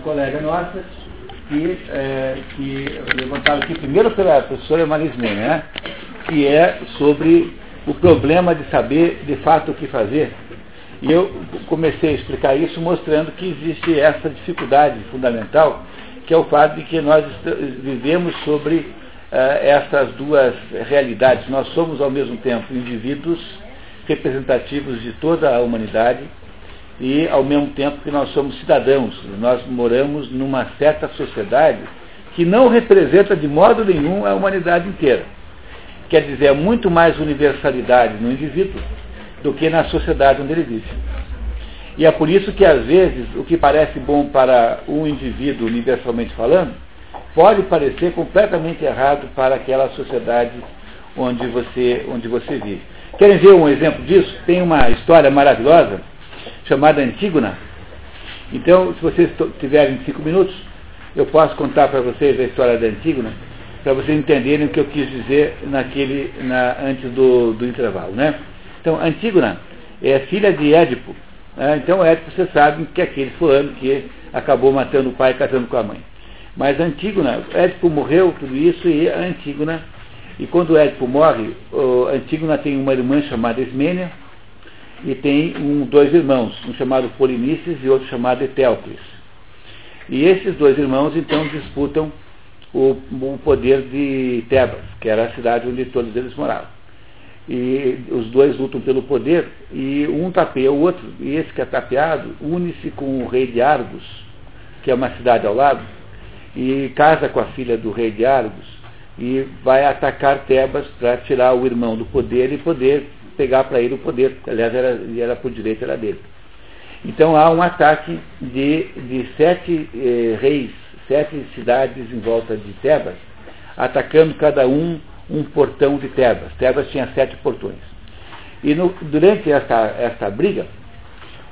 colega nossa que, é, que levantaram aqui primeiro pela professora Marisne, né? que é sobre o problema de saber de fato o que fazer. E eu comecei a explicar isso mostrando que existe essa dificuldade fundamental, que é o fato de que nós vivemos sobre uh, essas duas realidades. Nós somos ao mesmo tempo indivíduos representativos de toda a humanidade e ao mesmo tempo que nós somos cidadãos. Nós moramos numa certa sociedade que não representa de modo nenhum a humanidade inteira. Quer dizer, é muito mais universalidade no indivíduo do que na sociedade onde ele vive. E é por isso que, às vezes, o que parece bom para um indivíduo, universalmente falando, pode parecer completamente errado para aquela sociedade onde você, onde você vive. Querem ver um exemplo disso? Tem uma história maravilhosa chamada Antígona. Então, se vocês tiverem cinco minutos, eu posso contar para vocês a história da Antígona, para vocês entenderem o que eu quis dizer naquele, na, antes do, do intervalo. Né? Então, Antígona é filha de Édipo. Né? Então, Édipo, você sabe que é aquele fulano que acabou matando o pai e casando com a mãe. Mas Antígona, Édipo morreu, tudo isso, e Antígona, e quando Édipo morre, Antígona tem uma irmã chamada Ismênia, e tem um, dois irmãos, um chamado Polinices e outro chamado Etéocles. E esses dois irmãos então disputam o, o, poder de Tebas, que era a cidade onde todos eles moravam. E os dois lutam pelo poder e um tapeia o outro, e esse que é tapeado une-se com o rei de Argos, que é uma cidade ao lado, e casa com a filha do rei de Argos e vai atacar Tebas para tirar o irmão do poder e poder pegar para ele o poder, aliás, era, era por direito, era dele. Então há um ataque de, de sete eh, reis, sete cidades em volta de Tebas, atacando cada um um portão de Tebas. Tebas tinha sete portões. E no, durante essa, essa briga,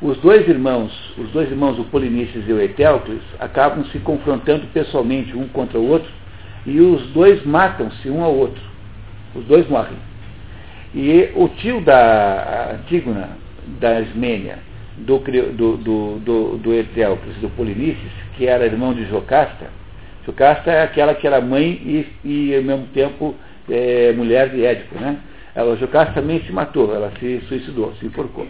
os dois irmãos, os dois irmãos, o Polinices e o Etéocles, acabam se confrontando pessoalmente um contra o outro, e os dois matam-se um ao outro. Os dois morrem. E o tio da Antígona, da Ismênia, do, do, do, do, do Etéocles, do Polinices, que era irmão de Jocasta, Jocasta é aquela que era mãe e, e ao mesmo tempo, é, mulher de Édipo, né? Ela, Jocasta também se matou, ela se suicidou, se enforcou.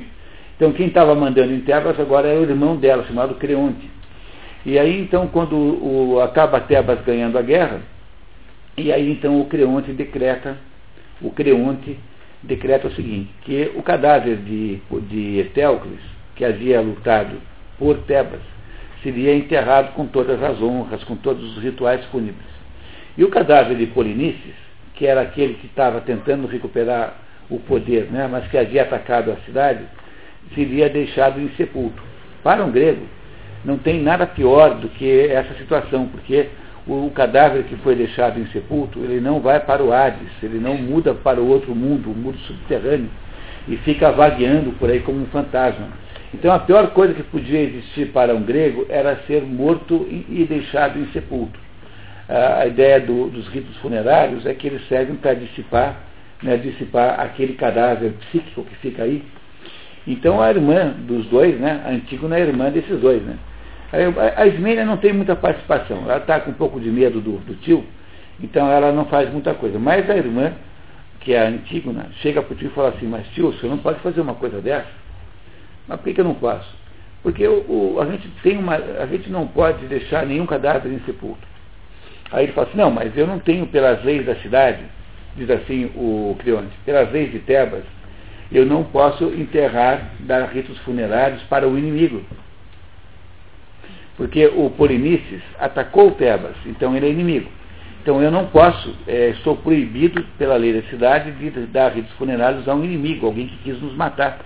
Então quem estava mandando em Tebas agora é o irmão dela, chamado Creonte. E aí então, quando o, acaba Tebas ganhando a guerra, e aí então o Creonte decreta, o Creonte decreta o seguinte, que o cadáver de, de Etéocles, que havia lutado por Tebas, seria enterrado com todas as honras, com todos os rituais fúnebres. E o cadáver de Polinices, que era aquele que estava tentando recuperar o poder, né, mas que havia atacado a cidade, seria deixado insepulto. Para um grego, não tem nada pior do que essa situação, porque o cadáver que foi deixado insepulto, ele não vai para o Hades, ele não muda para o outro mundo, o mundo subterrâneo, e fica vagueando por aí como um fantasma. Então a pior coisa que podia existir para um grego era ser morto e deixado insepulto. A ideia do, dos ritos funerários é que eles servem para dissipar, né, dissipar aquele cadáver psíquico que fica aí. Então a irmã dos dois, né, a Antígona é a irmã desses dois, né? A Ismênia não tem muita participação, ela está com um pouco de medo do, do, tio, então ela não faz muita coisa. Mas a irmã, que é a Antígona, chega para o tio e fala assim, mas tio, você não pode fazer uma coisa dessa? Mas por que, que eu não faço? Porque o, o, a, gente tem uma, a gente não pode deixar nenhum cadáver insepulto. Aí ele fala assim, não, mas eu não tenho pelas leis da cidade, diz assim o Creonte, pelas leis de Tebas, eu não posso enterrar, dar ritos funerários para o inimigo. Porque o Polinices atacou Tebas, então ele é inimigo. Então eu não posso, é, estou proibido pela lei da cidade de dar ritos funerários a um inimigo, alguém que quis nos matar.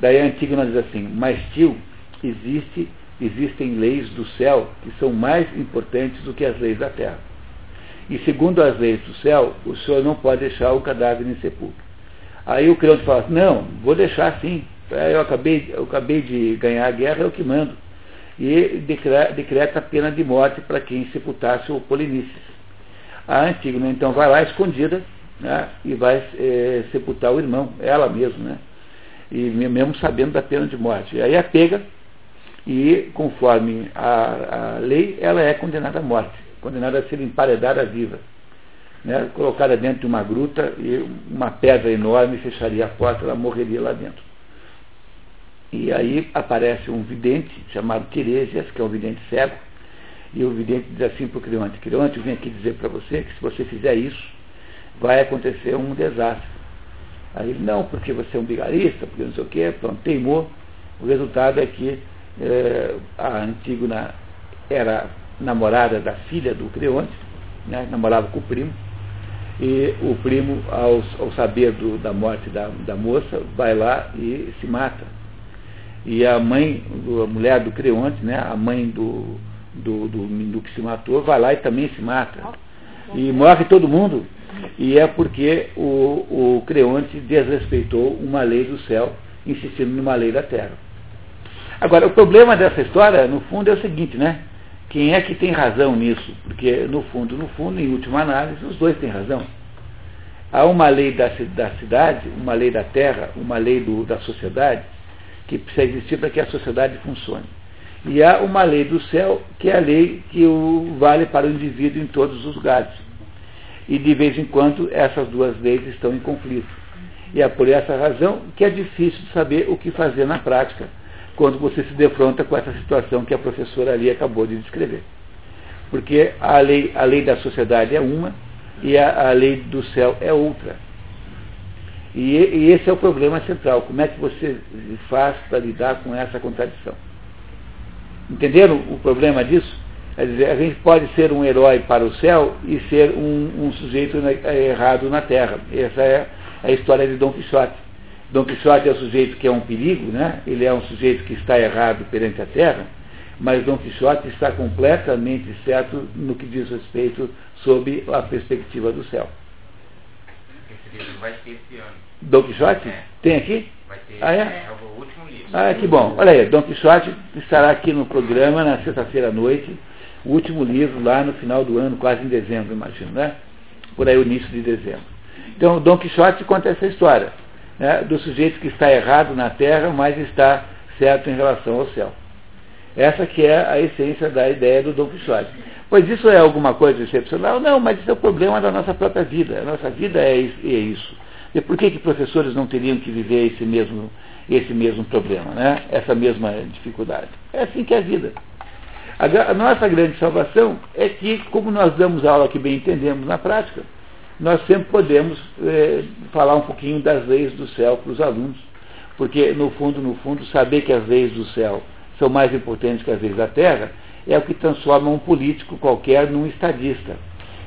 Daí a Antígona diz assim, mas tio, existe, existem leis do céu que são mais importantes do que as leis da terra. E segundo as leis do céu, o senhor não pode deixar o cadáver insepulto. Aí o Creonte fala, não, vou deixar sim. Eu acabei, eu acabei de ganhar a guerra, é o que mando e decreta a pena de morte para quem sepultasse o Polinices. A Antígona então vai lá escondida né, e vai é, sepultar o irmão, ela mesma, né, e mesmo sabendo da pena de morte. Aí a pega E, conforme a, a lei, ela é condenada à morte, condenada a ser emparedada viva. Né, colocada dentro de uma gruta e uma pedra enorme fecharia a porta, ela morreria lá dentro. E aí aparece um vidente chamado Tiresias, que é um vidente cego, e o vidente diz assim para o Creonte, Creonte, eu vim aqui dizer para você que se você fizer isso, vai acontecer um desastre. Aí ele, não, porque você é um bigarista, porque não sei o quê, pronto, teimou. O resultado é que é, a Antígona era namorada da filha do Creonte, né, namorava com o primo, e o primo, ao, ao saber do, da morte da, da moça, vai lá e se mata e a mãe, a mulher do Creonte, né, a mãe do, do, do, do, que se matou, vai lá e também se mata. E morre todo mundo. E é porque o, o Creonte desrespeitou uma lei do céu, insistindo numa lei da terra. Agora, o problema dessa história, no fundo, é o seguinte, né? Quem é que tem razão nisso? Porque, no fundo, no fundo, em última análise, os dois têm razão. Há uma lei da, da cidade, uma lei da terra, uma lei do, da sociedade, que precisa existir para que a sociedade funcione. E há uma lei do céu, que é a lei que o vale para o indivíduo em todos os lugares. E de vez em quando essas duas leis estão em conflito. E é por essa razão que é difícil saber o que fazer na prática quando você se defronta com essa situação que a professora ali acabou de descrever. Porque a lei, a lei da sociedade é uma e a, a lei do céu é outra. E, e, esse é o problema central. Como é que você faz para lidar com essa contradição? Entenderam o problema disso? Quer dizer, a gente pode ser um herói para o céu e ser um, um sujeito errado na terra. Essa é a história de Dom Quixote. Dom Quixote é o sujeito que é um perigo, né? ele é um sujeito que está errado perante a terra, mas Dom Quixote está completamente certo no que diz respeito sob a perspectiva do céu. Livro vai ter esse ano. Dom Quixote? É. Tem aqui? Vai ter. Ah, é? é o último livro. Ah, que bom. Olha aí, Dom Quixote estará aqui no programa na sexta-feira à noite. O último livro lá no final do ano, quase em dezembro, imagino, né? Por aí, o início de dezembro. Então, Dom Quixote conta essa história né, do sujeito que está errado na terra, mas está certo em relação ao céu. Essa que é a essência da ideia do Dom Quixote. Pois isso é alguma coisa excepcional? Não, mas isso é o problema da nossa própria vida. A nossa vida é, é isso. E por que, que professores não teriam que viver esse mesmo, esse mesmo problema, né? essa mesma dificuldade? É assim que é a vida. A, nossa grande salvação é que, como nós damos aula que bem entendemos na prática, nós sempre podemos é, falar um pouquinho das leis do céu para os alunos. Porque, no fundo, no fundo, saber que as leis do céu são mais importantes que as leis da terra é o que transforma um político qualquer num estadista.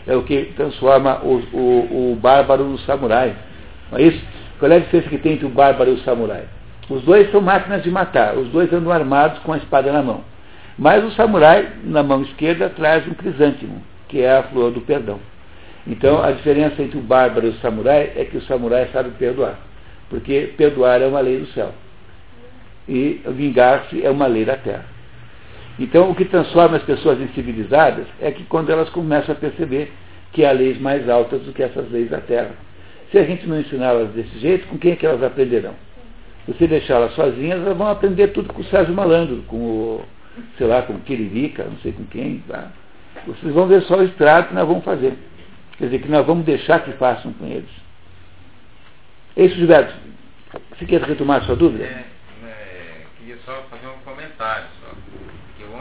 É o que transforma o, o, o bárbaro no samurai. Não é isso? Qual é a diferença que tem entre o bárbaro e o samurai? Os dois são máquinas de matar, os dois andam armados com a espada na mão. Mas o samurai, na mão esquerda, traz um crisântimo, que é a flor do perdão. Então, a diferença entre o bárbaro e o samurai é que o samurai sabe perdoar. Porque perdoar é uma lei do céu. E vingar-se é uma lei da terra. Então, o que transforma as pessoas em civilizadas é que quando elas começam a perceber que há leis mais altas do que essas leis da terra. Se a gente não ensiná-las desse jeito, com quem é que elas aprenderão? Você deixá-las sozinhas, elas vão aprender tudo com o Sérgio Malandro, com o, sei lá, com o Quiririca, não sei com quem. Tá? Vocês vão ver só o estrago que nós vamos fazer. Quer dizer, que nós vamos deixar que façam com eles. É isso, Gilberto. Você quer retomar a sua dúvida? É, queria só fazer um comentário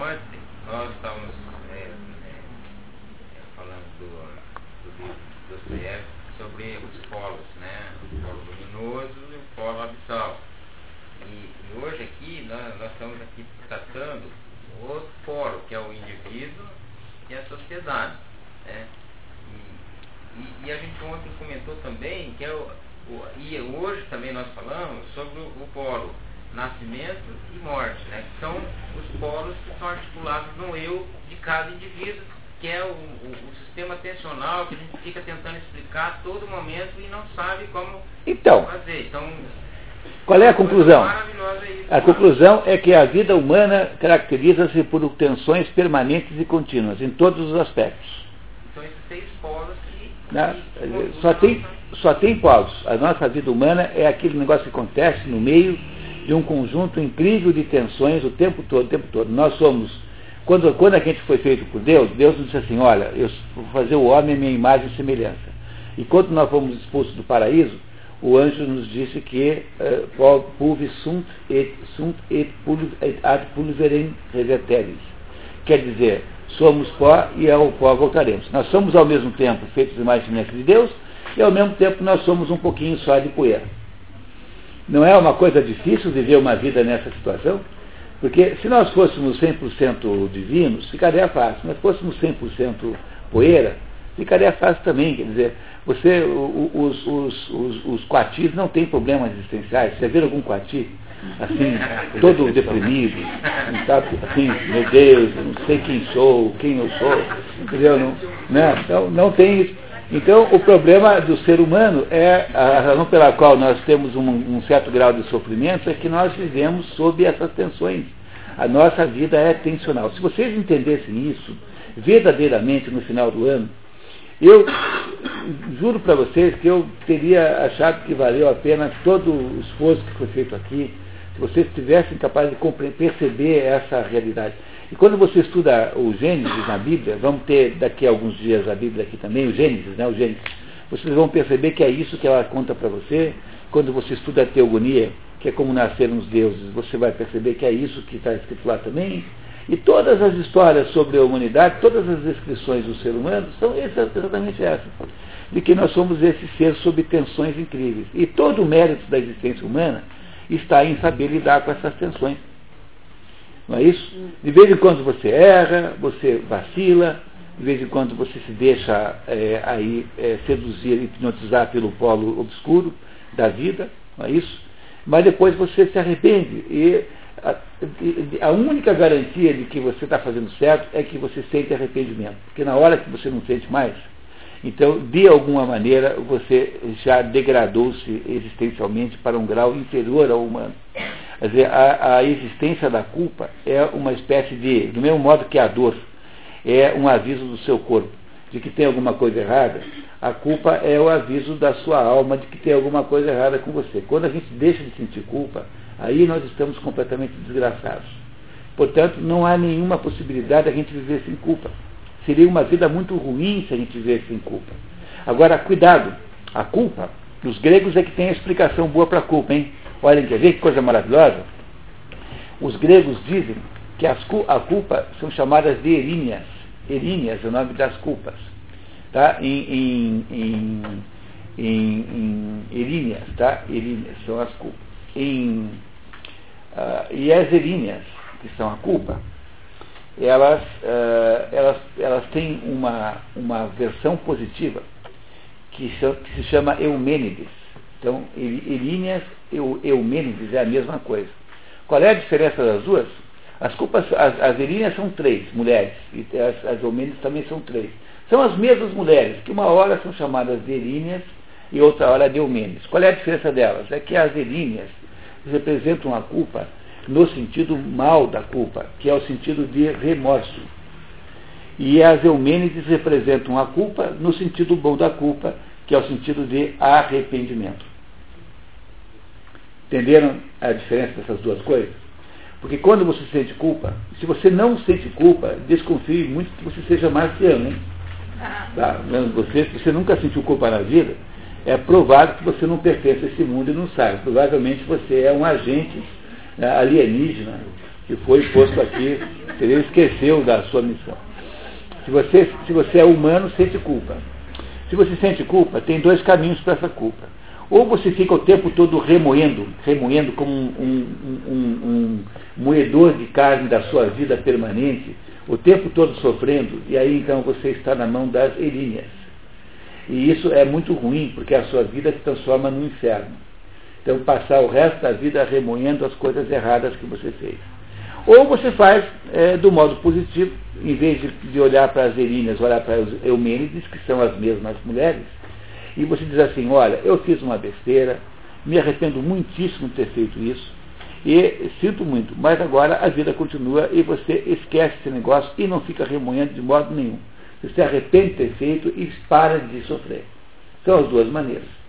ontem nós estávamos é, é, falando do, do livro do Dostoiévski sobre os polos, né? O polo luminoso e o polo abissal. E, e hoje aqui nós, nós, estamos aqui tratando o outro polo, que é o indivíduo e a sociedade. Né? E, e, e a gente ontem comentou também que é o, o, e hoje também nós falamos sobre o, o polo nascimento e morte, né? que são os polos que são articulados no eu de cada indivíduo, que é o, o, o sistema atencional que a gente fica tentando explicar a todo momento e não sabe como então, fazer. Então, qual é a conclusão? A conclusão é que a vida humana caracteriza-se por tensões permanentes e contínuas, em todos os aspectos. Então, esses seis polos que. Né? Só, tem, só tem polos. A nossa vida humana é aquele negócio que acontece no meio de um conjunto incrível de tensões o tempo todo, o tempo todo. Nós somos, quando, quando a gente foi feito por Deus, Deus nos disse assim, olha, eu vou fazer o homem a minha imagem e semelhança. E quando nós fomos expulsos do paraíso, o anjo nos disse que uh, pulvi sunt et, sunt et, ad pulverem reverteris. Quer dizer, somos pó e ao pó voltaremos. Nós somos ao mesmo tempo feitos imagem e semelhança de Deus e ao mesmo tempo nós somos um pouquinho só de poeira. Não é uma coisa difícil viver uma vida nessa situação? Porque se nós fôssemos 100% divinos, ficaria fácil. Nós fôssemos 100% poeira, ficaria fácil também. Quer dizer, você, os, os, os, os quatis não têm problemas existenciais. Você vê algum quati? Assim, todo deprimido, sabe? assim, meu Deus, não sei quem sou, quem eu sou, entendeu? Não, né? então, não tem isso. Então, o problema do ser humano é a razão pela qual nós temos um, um, certo grau de sofrimento é que nós vivemos sob essas tensões. A nossa vida é tensional. Se vocês entendessem isso verdadeiramente no final do ano, eu juro para vocês que eu teria achado que valeu a pena todo o esforço que foi feito aqui, se vocês tivessem capaz de perceber essa realidade. E quando você estuda o Gênesis na Bíblia, vamos ter daqui a alguns dias a Bíblia aqui também, o Gênesis, né, o Gênesis, vocês vão perceber que é isso que ela conta para você. Quando você estuda a teogonia, que é como nasceram os deuses, você vai perceber que é isso que está escrito lá também. E todas as histórias sobre a humanidade, todas as descrições do ser humano, são exatamente essas. De que nós somos esse ser sob tensões incríveis. E todo o mérito da existência humana está em saber lidar com essas tensões. Não é isso? De vez em quando você erra, você vacila, de vez em quando você se deixa é, aí é, seduzir, hipnotizar pelo polo obscuro da vida, não é isso? Mas depois você se arrepende e a, a única garantia de que você está fazendo certo é que você sente arrependimento. Porque na hora que você não sente mais, então, de alguma maneira, você já degradou-se existencialmente para um grau inferior ao humano. Quer dizer, a, a, existência da culpa é uma espécie de, do mesmo modo que a dor é um aviso do seu corpo de que tem alguma coisa errada, a culpa é o aviso da sua alma de que tem alguma coisa errada com você. Quando a gente deixa de sentir culpa, aí nós estamos completamente desgraçados. Portanto, não há nenhuma possibilidade de a gente viver sem culpa. Seria uma vida muito ruim se a gente vivesse sem culpa. Agora, cuidado, a culpa, os gregos é que tem a explicação boa para a culpa, hein? Olhem, quer ver que coisa maravilhosa? Os gregos dizem que as, a culpa são chamadas de eríneas. Eríneas é o nome das culpas. Tá? Em, em, em, em, em eríneas, tá? Eríneas são as culpas. Em, uh, e as eríneas, que são a culpa, elas, uh, elas, elas têm uma, uma versão positiva que, que se chama Eumênides. Então, Eríneas e Eumênides é a mesma coisa. Qual é a diferença das duas? As culpas, as, as Eríneas são três mulheres, e as, as Eumênides também são três. São as mesmas mulheres, que uma hora são chamadas de Eríneas e outra hora de Eumênides. Qual é a diferença delas? É que as Eríneas representam a culpa no sentido mal da culpa, que é o sentido de remorso. E as Eumênides representam a culpa no sentido bom da culpa, que é o sentido de arrependimento. Entenderam a diferença dessas duas coisas? Porque quando você sente culpa, se você não sente culpa, desconfie muito que você seja marciano, hein? Tá? Você, se você nunca sentiu culpa na vida, é provável que você não pertence a esse mundo e não sabe. Provavelmente você é um agente né, alienígena que foi posto aqui, ele esqueceu da sua missão. Se você, se você é humano, sente culpa. Se você sente culpa, tem dois caminhos para essa culpa. Ou você fica o tempo todo remoendo, remoendo como um, um, um, um, moedor de carne da sua vida permanente, o tempo todo sofrendo, e aí então você está na mão das eríneas. E isso é muito ruim, porque a sua vida se transforma num inferno. Então, passar o resto da vida remoendo as coisas erradas que você fez. Ou você faz é, do modo positivo, em vez de, de olhar para as Eríneas, olhar para os Eumênides, que são as mesmas mulheres, e você diz assim, olha, eu fiz uma besteira, me arrependo muitíssimo de ter feito isso, e sinto muito, mas agora a vida continua e você esquece esse negócio e não fica remoendo de modo nenhum. Você se arrepende de ter feito e para de sofrer. São as duas maneiras.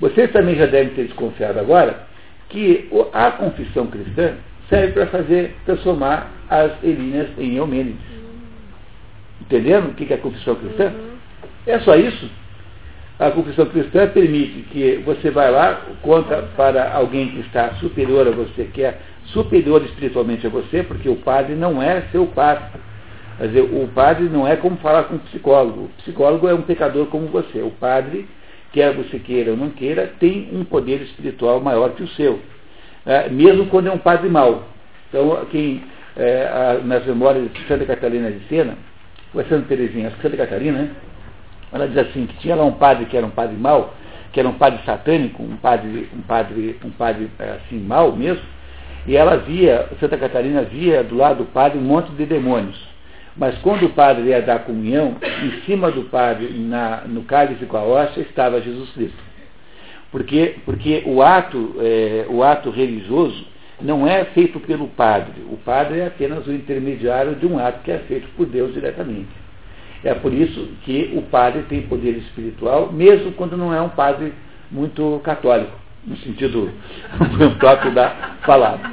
Vocês também já devem ter desconfiado agora que a confissão cristã serve para fazer transformar as Elíneas em Eumênides. Entenderam o que é a confissão cristã? É só isso. A confissão cristã permite que você vai lá, conta para alguém que está superior a você, que é superior espiritualmente a você, porque o padre não é seu padre. Quer dizer, o padre não é como falar com um psicólogo. O psicólogo é um pecador como você. O padre, quer você queira ou não queira, tem um poder espiritual maior que o seu. É, mesmo quando é um padre mau. Então, quem, é, a, nas memórias de Santa Catarina de Sena, ou é Santa Teresinha, Santa Catarina, né? ela diz assim, que tinha lá um padre que era um padre mau, que era um padre satânico, um padre, um padre, um padre é, assim, mau mesmo, e ela via, Santa Catarina via do lado do padre um monte de demônios. Mas quando o padre ia dar comunhão, em cima do padre, na, no cálice com a hóstia, estava Jesus Cristo. Porque, porque o, ato, é, o ato religioso não é feito pelo padre. O padre é apenas o intermediário de um ato que é feito por Deus diretamente. É por isso que o padre tem poder espiritual, mesmo quando não é um padre muito católico, no sentido próprio da palavra.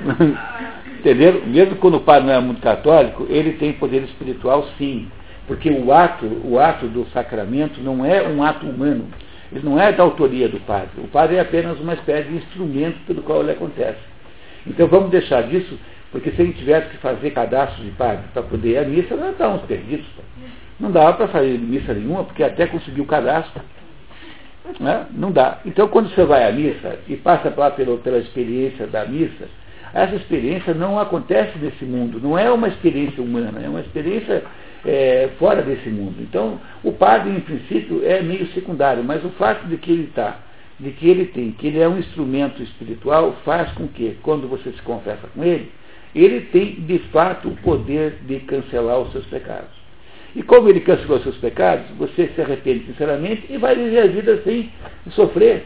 Mesmo quando o padre não é muito católico, ele tem poder espiritual sim. Porque o ato, o ato do sacramento não é um ato humano. Ele não é da autoria do padre. O padre é apenas uma espécie de instrumento pelo qual ele acontece. Então vamos deixar disso, porque se gente tivesse que fazer cadastro de padre para poder ir à missa, nós estávamos perdidos. Não dava para fazer missa nenhuma, porque até conseguir o cadastro. Né? Não dá. Então quando você vai à missa e passa lá pela, pela experiência da missa, essa experiência não acontece nesse mundo, não é uma experiência humana, é uma experiência é, fora desse mundo. Então, o padre, em princípio, é meio secundário, mas o fato de que ele está, de que ele tem, que ele é um instrumento espiritual, faz com que, quando você se confessa com ele, ele tem, de fato, o poder de cancelar os seus pecados. E como ele cancelou os seus pecados, você se arrepende sinceramente e vai viver a vida sem sofrer.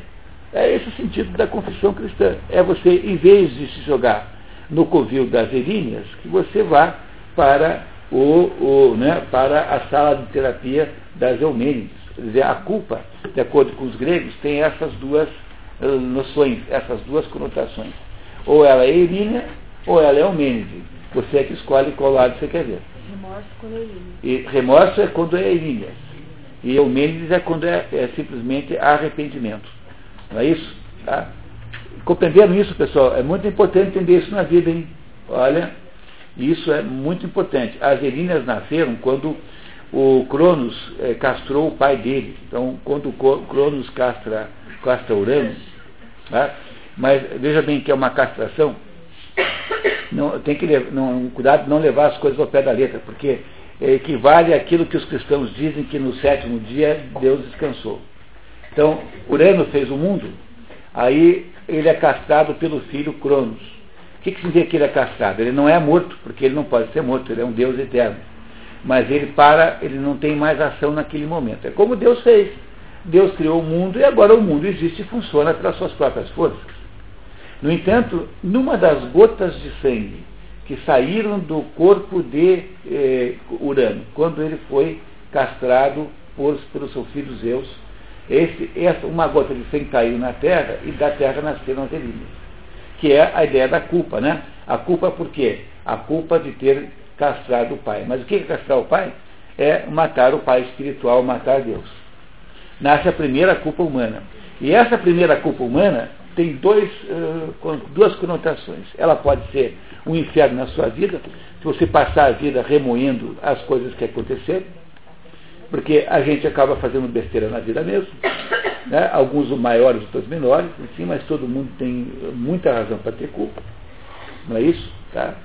É esse o sentido da confissão cristã. É você, em vez de se jogar no covil das erínneas, que você vá para o, o, né, para a sala de terapia das Eumênides. Quer dizer, a culpa, de acordo com os gregos, tem essas duas uh, noções, essas duas conotações. Ou ela é Irínea, ou ela é Eumênide. Você é que escolhe qual lado você quer ver. Remorso quando é Irínea. E remorso é quando é Irínea. E Eumênides é quando é, é, simplesmente arrependimento. Não é isso? Tá? Compreenderam isso, pessoal? É muito importante entender isso na vida, hein? Olha, isso é muito importante. As Erínneas nasceram quando o Cronos é, castrou o pai dele. Então, quando o Cronos castra, castra Urano, tá? mas veja bem que é uma castração, não, tem que não, cuidado de não levar as coisas ao pé da letra, porque equivale àquilo que os cristãos dizem que no sétimo dia Deus descansou. Então, Urano fez o mundo, aí ele é castrado pelo filho Cronos. O que, que significa que ele é castrado? Ele não é morto, porque ele não pode ser morto, ele é um Deus eterno. Mas ele para, ele não tem mais ação naquele momento. É como Deus fez. Deus criou o mundo e agora o mundo existe e funciona pelas suas próprias forças. No entanto, numa das gotas de sangue que saíram do corpo de eh, Urano, quando ele foi castrado por, pelo seu filho Zeus, esse, essa, uma gota de sangue caiu na terra e da terra nasceram as elíneas que é a ideia da culpa, né? A culpa por quê? A culpa de ter castrado o pai. Mas o que é castrar o pai? É matar o pai espiritual, matar Deus. Nasce a primeira culpa humana. E essa primeira culpa humana tem dois, duas conotações. Ela pode ser um inferno na sua vida, se você passar a vida remoendo as coisas que aconteceram, porque a gente acaba fazendo besteira na vida mesmo né? alguns maiores, outros menores, enfim, mas todo mundo tem muita razão para ter culpa. Não é isso? Tá?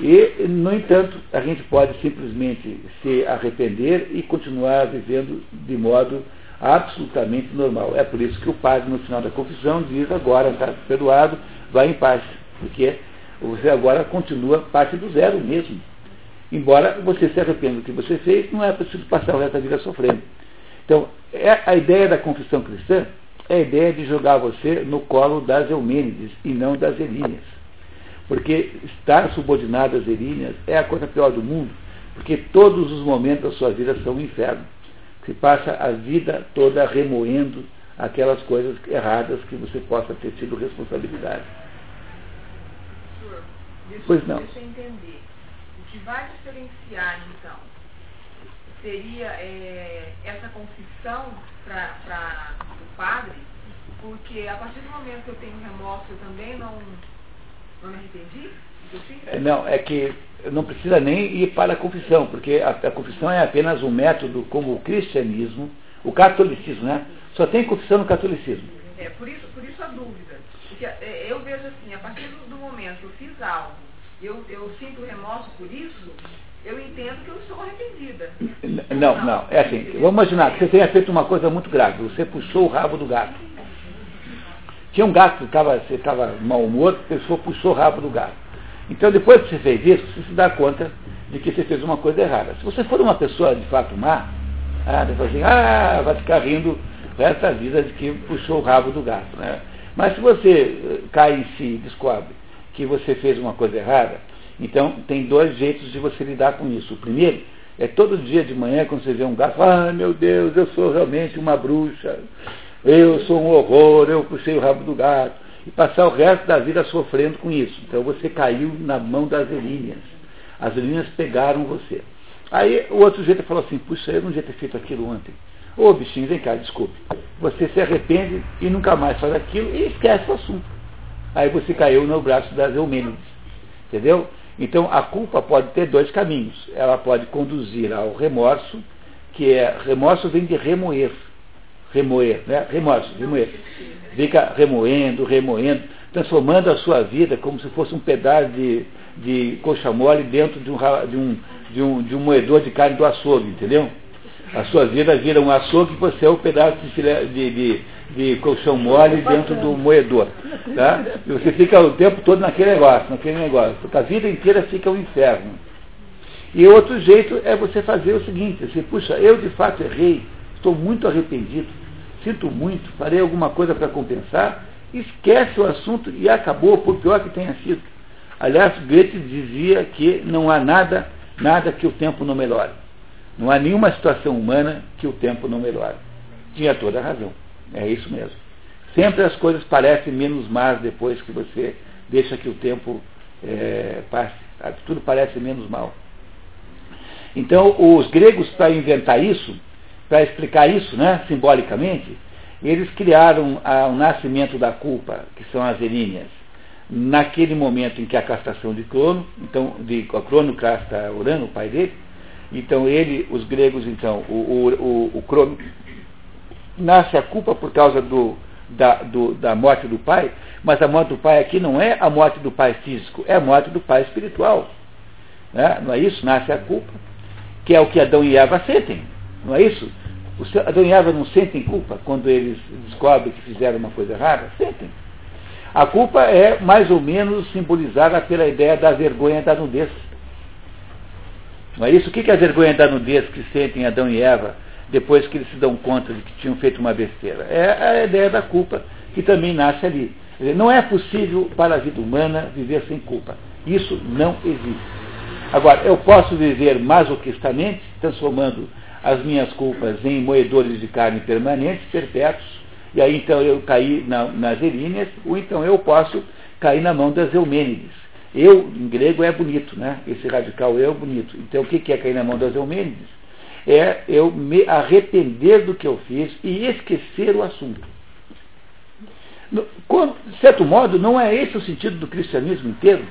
E, no entanto, a gente pode simplesmente se arrepender e continuar vivendo de modo absolutamente normal. É por isso que o padre, no final da confissão, diz agora está perdoado, vai em paz. Porque você agora continua parte do zero mesmo. Embora você se arrependa do que você fez, não é preciso passar o resto da vida sofrendo. Então, é, a ideia da confissão cristã é a ideia de jogar você no colo das Eumênides e não das Elíneas. Porque estar subordinado às Elíneas é a coisa pior do mundo, porque todos os momentos da sua vida são um inferno. Você passa a vida toda remoendo aquelas coisas erradas que você possa ter tido responsabilidade. Deixa, pois não. Deixa eu entender. O que vai diferenciar, então, seria é, essa confissão para o padre, porque a partir do momento que eu tenho remorso, eu também não, não me arrependi? É, não, é que não precisa nem ir para a confissão, porque a, a, confissão é apenas um método como o cristianismo, o catolicismo, né? Só tem confissão no catolicismo. É, por isso, por isso a dúvida. Porque é, eu vejo assim, a partir do, momento que eu fiz algo, eu, eu sinto remorso por isso, eu entendo que eu estou arrependida. Não, não, é assim, vamos imaginar que você tenha feito uma coisa muito grave, você puxou o rabo do gato. Tinha um gato que estava, estava mal humor, a pessoa puxou o rabo do gato. Então, depois que você fez isso, você se dá conta de que você fez uma coisa errada. Se você for uma pessoa de fato má, ah, assim, ah, vai ficar rindo essa vida de que puxou o rabo do gato. Né? Mas se você eh, cai em si e descobre que você fez uma coisa errada, então tem dois jeitos de você lidar com isso. O primeiro é todo dia de manhã, quando você vê um gato, ah, meu Deus, eu sou realmente uma bruxa, eu sou um horror, eu puxei o rabo do gato e passar o resto da vida sofrendo com isso. Então você caiu na mão das elinhas. As elinhas pegaram você. Aí o outro jeito falou assim, puxa, eu não devia ter feito aquilo ontem. Ô bichinho, vem cá, desculpe. Você se arrepende e nunca mais faz aquilo e esquece o assunto. Aí você caiu no braço das Eumênides. Entendeu? Então a culpa pode ter dois caminhos. Ela pode conduzir ao remorso, que é remorso vem de remoer. Remoer, né? Remorso, remoer fica remoendo, remoendo, transformando a sua vida como se fosse um pedaço de, de coxa mole dentro de um, de, um, de, um, de um moedor de carne do açougue, entendeu? A sua vida vira um açougue e você é um pedaço de, de, de, de colchão mole dentro do moedor. Tá? E você fica o tempo todo naquele negócio, naquele negócio. A vida inteira fica um inferno. E outro jeito é você fazer o seguinte, assim, puxa, eu de fato errei, estou muito arrependido sinto muito, farei alguma coisa para compensar, esquece o assunto e acabou, por pior que tenha sido. Aliás, Goethe dizia que não há nada, nada que o tempo não melhore. Não há nenhuma situação humana que o tempo não melhore. Tinha toda a razão. É isso mesmo. Sempre as coisas parecem menos más depois que você deixa que o tempo é, passe. Tudo parece menos mal. Então, os gregos, para inventar isso, para explicar isso, né, simbolicamente, eles criaram a, o nascimento da culpa, que são as eríneas, naquele momento em que a castração de Crono, então, de Crono casta Urano, o pai dele, então ele, os gregos, então, o, o, o, o Crono, nasce a culpa por causa do, da, do, da morte do pai, mas a morte do pai aqui não é a morte do pai físico, é a morte do pai espiritual. Né? Não é isso? Nasce a culpa, que é o que Adão e Eva sentem. Não é isso? Adão e Eva não sentem culpa quando eles descobrem que fizeram uma coisa errada? Sentem. A culpa é mais ou menos simbolizada pela ideia da vergonha da nudez. Não é isso? O que é a vergonha da nudez que sentem Adão e Eva depois que eles se dão conta de que tinham feito uma besteira? É a ideia da culpa que também nasce ali. Dizer, não é possível para a vida humana viver sem culpa. Isso não existe. Agora, eu posso viver masoquistamente, transformando as minhas culpas em moedores de carne permanentes, perpétuos, e aí então eu caí na, nas eríneas, ou então eu posso cair na mão das Eumênides. Eu, em grego, é bonito, né? Esse radical eu é bonito. Então o que é cair na mão das Eumênides? É eu me arrepender do que eu fiz e esquecer o assunto. de certo modo, não é esse o sentido do cristianismo inteiro?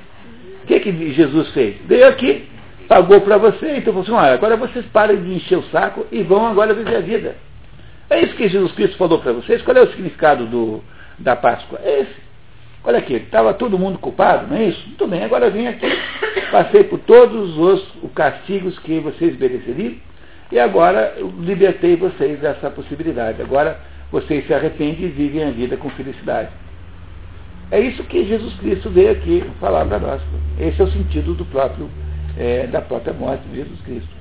O que, que Jesus fez? Veio aqui, pagou para você, então falou assim, olha, agora vocês parem de encher o saco e vão agora viver a vida. É isso que Jesus Cristo falou para vocês. Qual é o significado do, da Páscoa? É esse. Olha aqui, estava todo mundo culpado, não é isso? Muito bem, agora vim aqui, passei por todos os, castigos que vocês mereceriam e agora eu libertei vocês dessa possibilidade. Agora vocês se arrependem e vivem a vida com felicidade. É isso que Jesus Cristo veio aqui falar para nós. Esse é o sentido do próprio é, da própria morte de Jesus Cristo.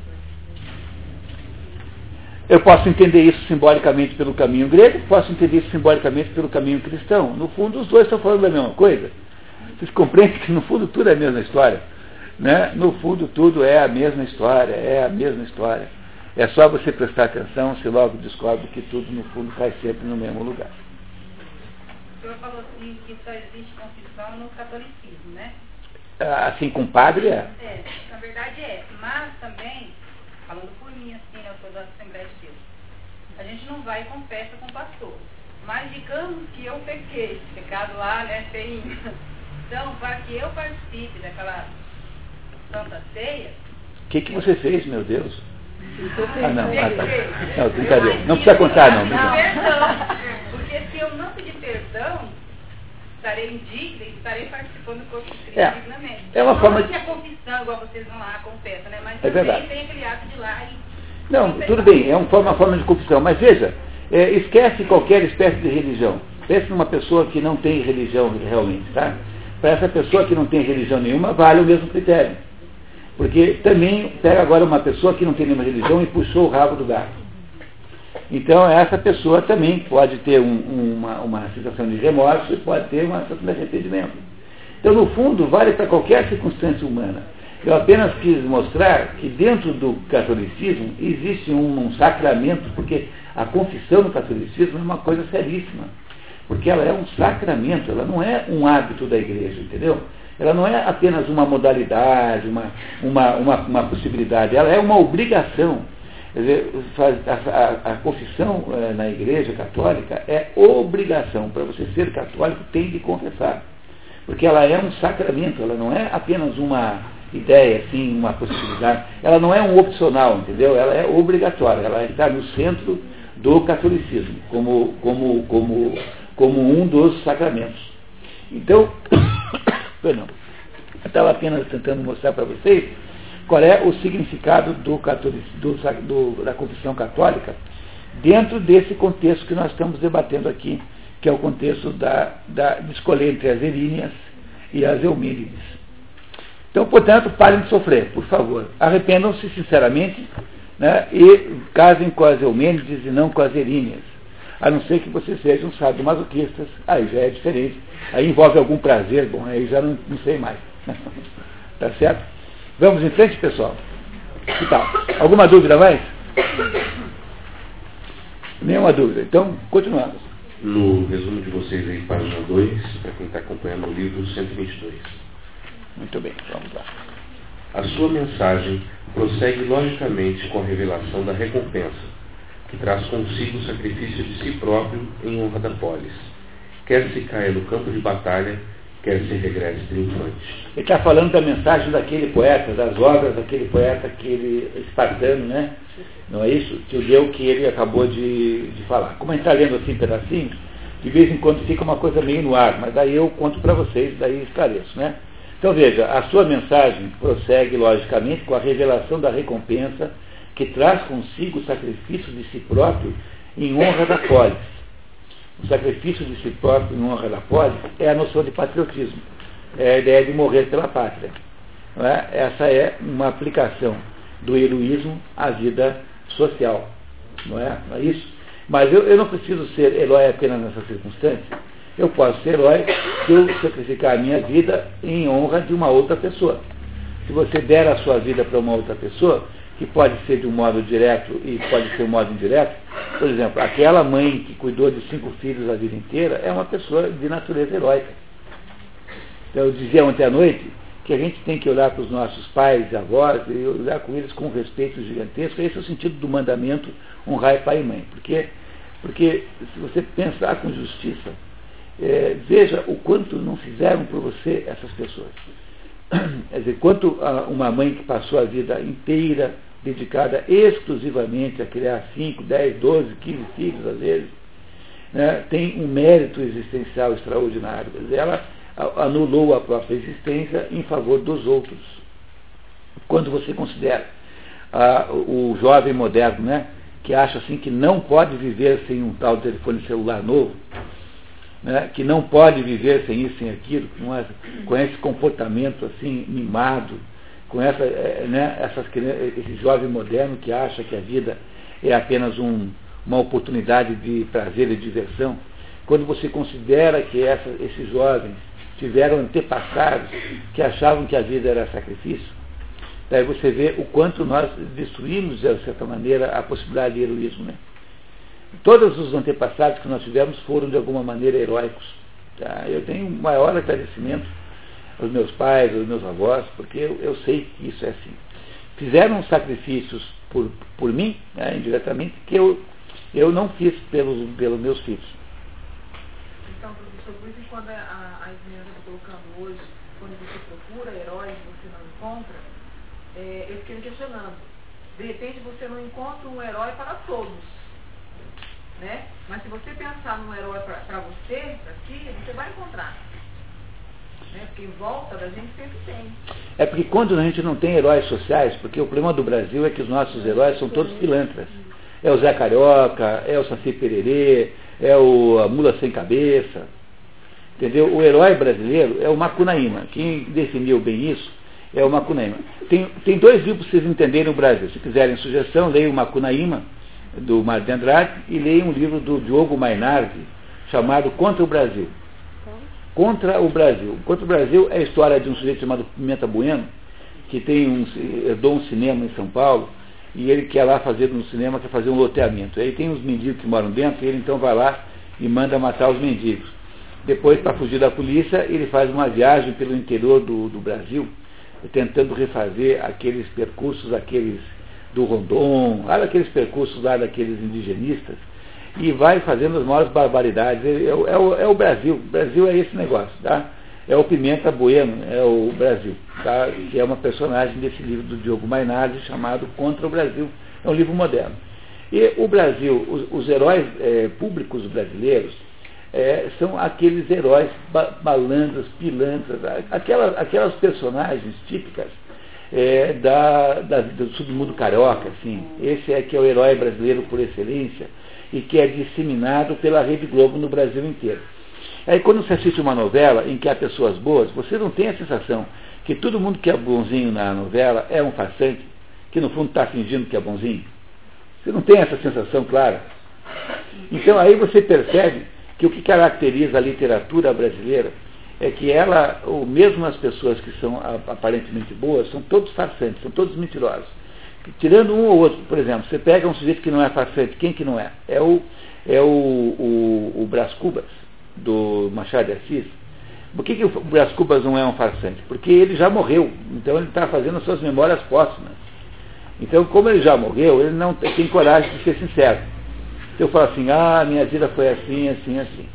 Eu posso entender isso simbolicamente pelo caminho grego, posso entender isso simbolicamente pelo caminho cristão. No fundo, os dois estão falando da mesma coisa. Vocês compreendem que no fundo tudo é a mesma história. Né? No fundo tudo é a mesma história, é a mesma história. É só você prestar atenção, se logo descobre que tudo no fundo cai sempre no mesmo lugar. O senhor falou assim que só existe confissão no catolicismo, né? assim com padre é. É, na verdade é. Mas também, falando por mim, assim, né, eu sou da Assembleia de Deus, a gente não vai e confessa com o pastor. Mas digamos que eu pequei, pecado lá, né, feinho. Então, para que eu participe daquela Santa Ceia. O que, que você fez, meu Deus? Ah, não, ah, tá. não, brincadeira. Não precisa contar, não. Não, perdão. Porque se eu não pedir perdão, estarei indigna e estarei participando do corpo de Cristo é. dignamente. É uma não forma de... a confissão, igual vocês vão lá, confessam, né? Mas é também verdade. tem aquele ato de lá e... Não, tudo bem, é uma forma, uma forma de confissão. Mas veja, é, esquece qualquer espécie de religião. Pense numa pessoa que não tem religião realmente, tá? Para essa pessoa que não tem religião nenhuma, vale o mesmo critério. Porque também pega agora uma pessoa que não tem nenhuma religião e puxou o rabo do gato. Então essa pessoa também pode ter um, uma, uma situação de remorso e pode ter uma situação de arrependimento. Então, no fundo, vale para qualquer circunstância humana. Eu apenas quis mostrar que dentro do catolicismo existe um, um sacramento, porque a confissão no catolicismo é uma coisa seríssima. Porque ela é um sacramento, ela não é um hábito da igreja, entendeu? Ela não é apenas uma modalidade, uma, uma, uma, uma possibilidade, ela é uma obrigação. Quer dizer, a, a, a confissão é, na igreja católica é obrigação. Para você ser católico, tem de confessar. Porque ela é um sacramento, ela não é apenas uma ideia, assim, uma possibilidade. Ela não é um opcional, entendeu? Ela é obrigatória, ela está no centro do catolicismo, como, como, como, como um dos sacramentos. Então, perdão, eu estava apenas tentando mostrar para vocês qual é o significado do, do, do, da confissão católica dentro desse contexto que nós estamos debatendo aqui, que é o contexto da, da, de escolher entre as eríneas e as eumínides. Então, portanto, parem de sofrer, por favor. Arrependam-se sinceramente né, e casem com as eumênides e não com as eríneas. A não ser que vocês sejam sadomasoquistas, aí já é diferente. Aí envolve algum prazer, bom, aí já não, não sei mais. tá certo? Vamos em frente, pessoal? Que tal? Alguma dúvida mais? Nenhuma dúvida. Então, continuamos. No resumo de vocês aí, página 2, para quem está acompanhando o livro 122. Muito bem, vamos lá. A sua mensagem prossegue logicamente com a revelação da recompensa, que traz consigo o sacrifício de si próprio em honra da polis. Quer se caia no campo de batalha, quer se regresse triunfante. Ele está falando da mensagem daquele poeta, das obras daquele poeta, aquele espartano, né? Não é isso? Que deu que ele acabou de, de falar. Como a gente está lendo assim pedacinhos, de vez em quando fica uma coisa meio no ar, mas daí eu conto para vocês, daí esclareço, né? Então veja, a sua mensagem prossegue logicamente com a revelação da recompensa que traz consigo o sacrifício de si próprio em honra da polis o sacrifício de si próprio em honra da polis é a noção de patriotismo. É a ideia de morrer pela pátria. É? Essa é uma aplicação do heroísmo à vida social. Não é, não é isso? Mas eu, eu não preciso ser herói apenas nessa circunstância. Eu posso ser herói se eu sacrificar a minha vida em honra de uma outra pessoa. Se você der a sua vida para uma outra pessoa, que pode ser de um modo direto e pode ser um modo indireto. Por exemplo, aquela mãe que cuidou de cinco filhos a vida inteira é uma pessoa de natureza heróica. Então, eu dizia ontem à noite que a gente tem que olhar para os nossos pais e avós e olhar com eles com respeito gigantesco. Esse é o sentido do mandamento honrar pai e mãe. Porque, porque se você pensar com justiça, é, veja o quanto não fizeram por você essas pessoas. Quer dizer, quanto uma mãe que passou a vida inteira dedicada exclusivamente a criar 5, 10, 12, 15 filhos, às vezes, né, tem um mérito existencial extraordinário. Ela anulou a própria existência em favor dos outros. Quando você considera ah, o jovem moderno, né, que acha assim que não pode viver sem um tal telefone celular novo, né, que não pode viver sem isso, sem aquilo, com esse comportamento assim mimado, com essa, é, né, essas, esse jovem moderno que acha que a vida é apenas um, uma oportunidade de prazer e diversão, quando você considera que essa, esses jovens tiveram antepassados que achavam que a vida era sacrifício, daí você vê o quanto nós destruímos, de certa maneira, a possibilidade de heroísmo. Né? Todos os antepassados que nós tivemos foram, de alguma maneira, heróicos. Tá? Eu tenho um maior agradecimento os meus pais, os meus avós, porque eu, eu sei que isso é assim. Fizeram sacrifícios por, por mim, né, indiretamente, que eu, eu não fiz pelos, pelos meus filhos. Então, professor, por isso quando a, a está colocando hoje, quando você procura heróis e você não encontra, é, eu fiquei questionando. De repente você não encontra um herói para todos. Né? Mas se você pensar num herói para você, para si, você vai encontrar. Né? Porque em volta da gente sempre tem. É porque quando a gente não tem heróis sociais, porque o problema do Brasil é que os nossos heróis são todos pilantras. É o Zé Carioca, é o Saci Pererê, é o a Mula Sem Cabeça. Entendeu? O herói brasileiro é o Macunaíma. Quem definiu bem isso é o Macunaíma. Tem, tem dois livros para vocês entenderem o Brasil. Se quiserem sugestão, leiam o Macunaíma, do Mário de Andrade, e leiam um livro do Diogo Mainardi, chamado Contra o Brasil. Contra o Brasil. Contra o Brasil é a história de um sujeito chamado Pimenta Bueno, que tem um, herdou um cinema em São Paulo, e ele quer lá fazer no cinema, quer fazer um loteamento. Aí tem uns mendigos que moram dentro, e ele então vai lá e manda matar os mendigos. Depois, para fugir da polícia, ele faz uma viagem pelo interior do, do Brasil, tentando refazer aqueles percursos, aqueles do Rondon, lá daqueles percursos lá daqueles indigenistas, e vai fazendo as maiores barbaridades. É, é, é, o, é o Brasil, o Brasil é esse negócio, tá? É o Pimenta Bueno, é o Brasil, tá? que é uma personagem desse livro do Diogo Mainardi chamado Contra o Brasil. É um livro moderno. E o Brasil, os, os heróis é, públicos brasileiros, é, são aqueles heróis malandros, pilantras, aquelas, aquelas personagens típicas é, da, da, do submundo carioca, assim. Esse é que é o herói brasileiro por excelência e que é disseminado pela Rede Globo no Brasil inteiro. Aí quando você assiste uma novela em que há pessoas boas, você não tem a sensação que todo mundo que é bonzinho na novela é um farsante, que no fundo está fingindo que é bonzinho. Você não tem essa sensação clara. Então aí você percebe que o que caracteriza a literatura brasileira é que ela, ou mesmo as pessoas que são aparentemente boas, são todos farsantes, são todos mentirosos. Tirando um ou outro, por exemplo, você pega um sujeito que não é farsante, quem que não é? É o, é o, o, o Brás Cubas, do Machado de Assis. Por que, que o Brás Cubas não é um farsante? Porque ele já morreu, então ele está fazendo as suas memórias póstumas. Então, como ele já morreu, ele não tem coragem de ser sincero. Então eu falo assim, ah, minha vida foi assim, assim, assim.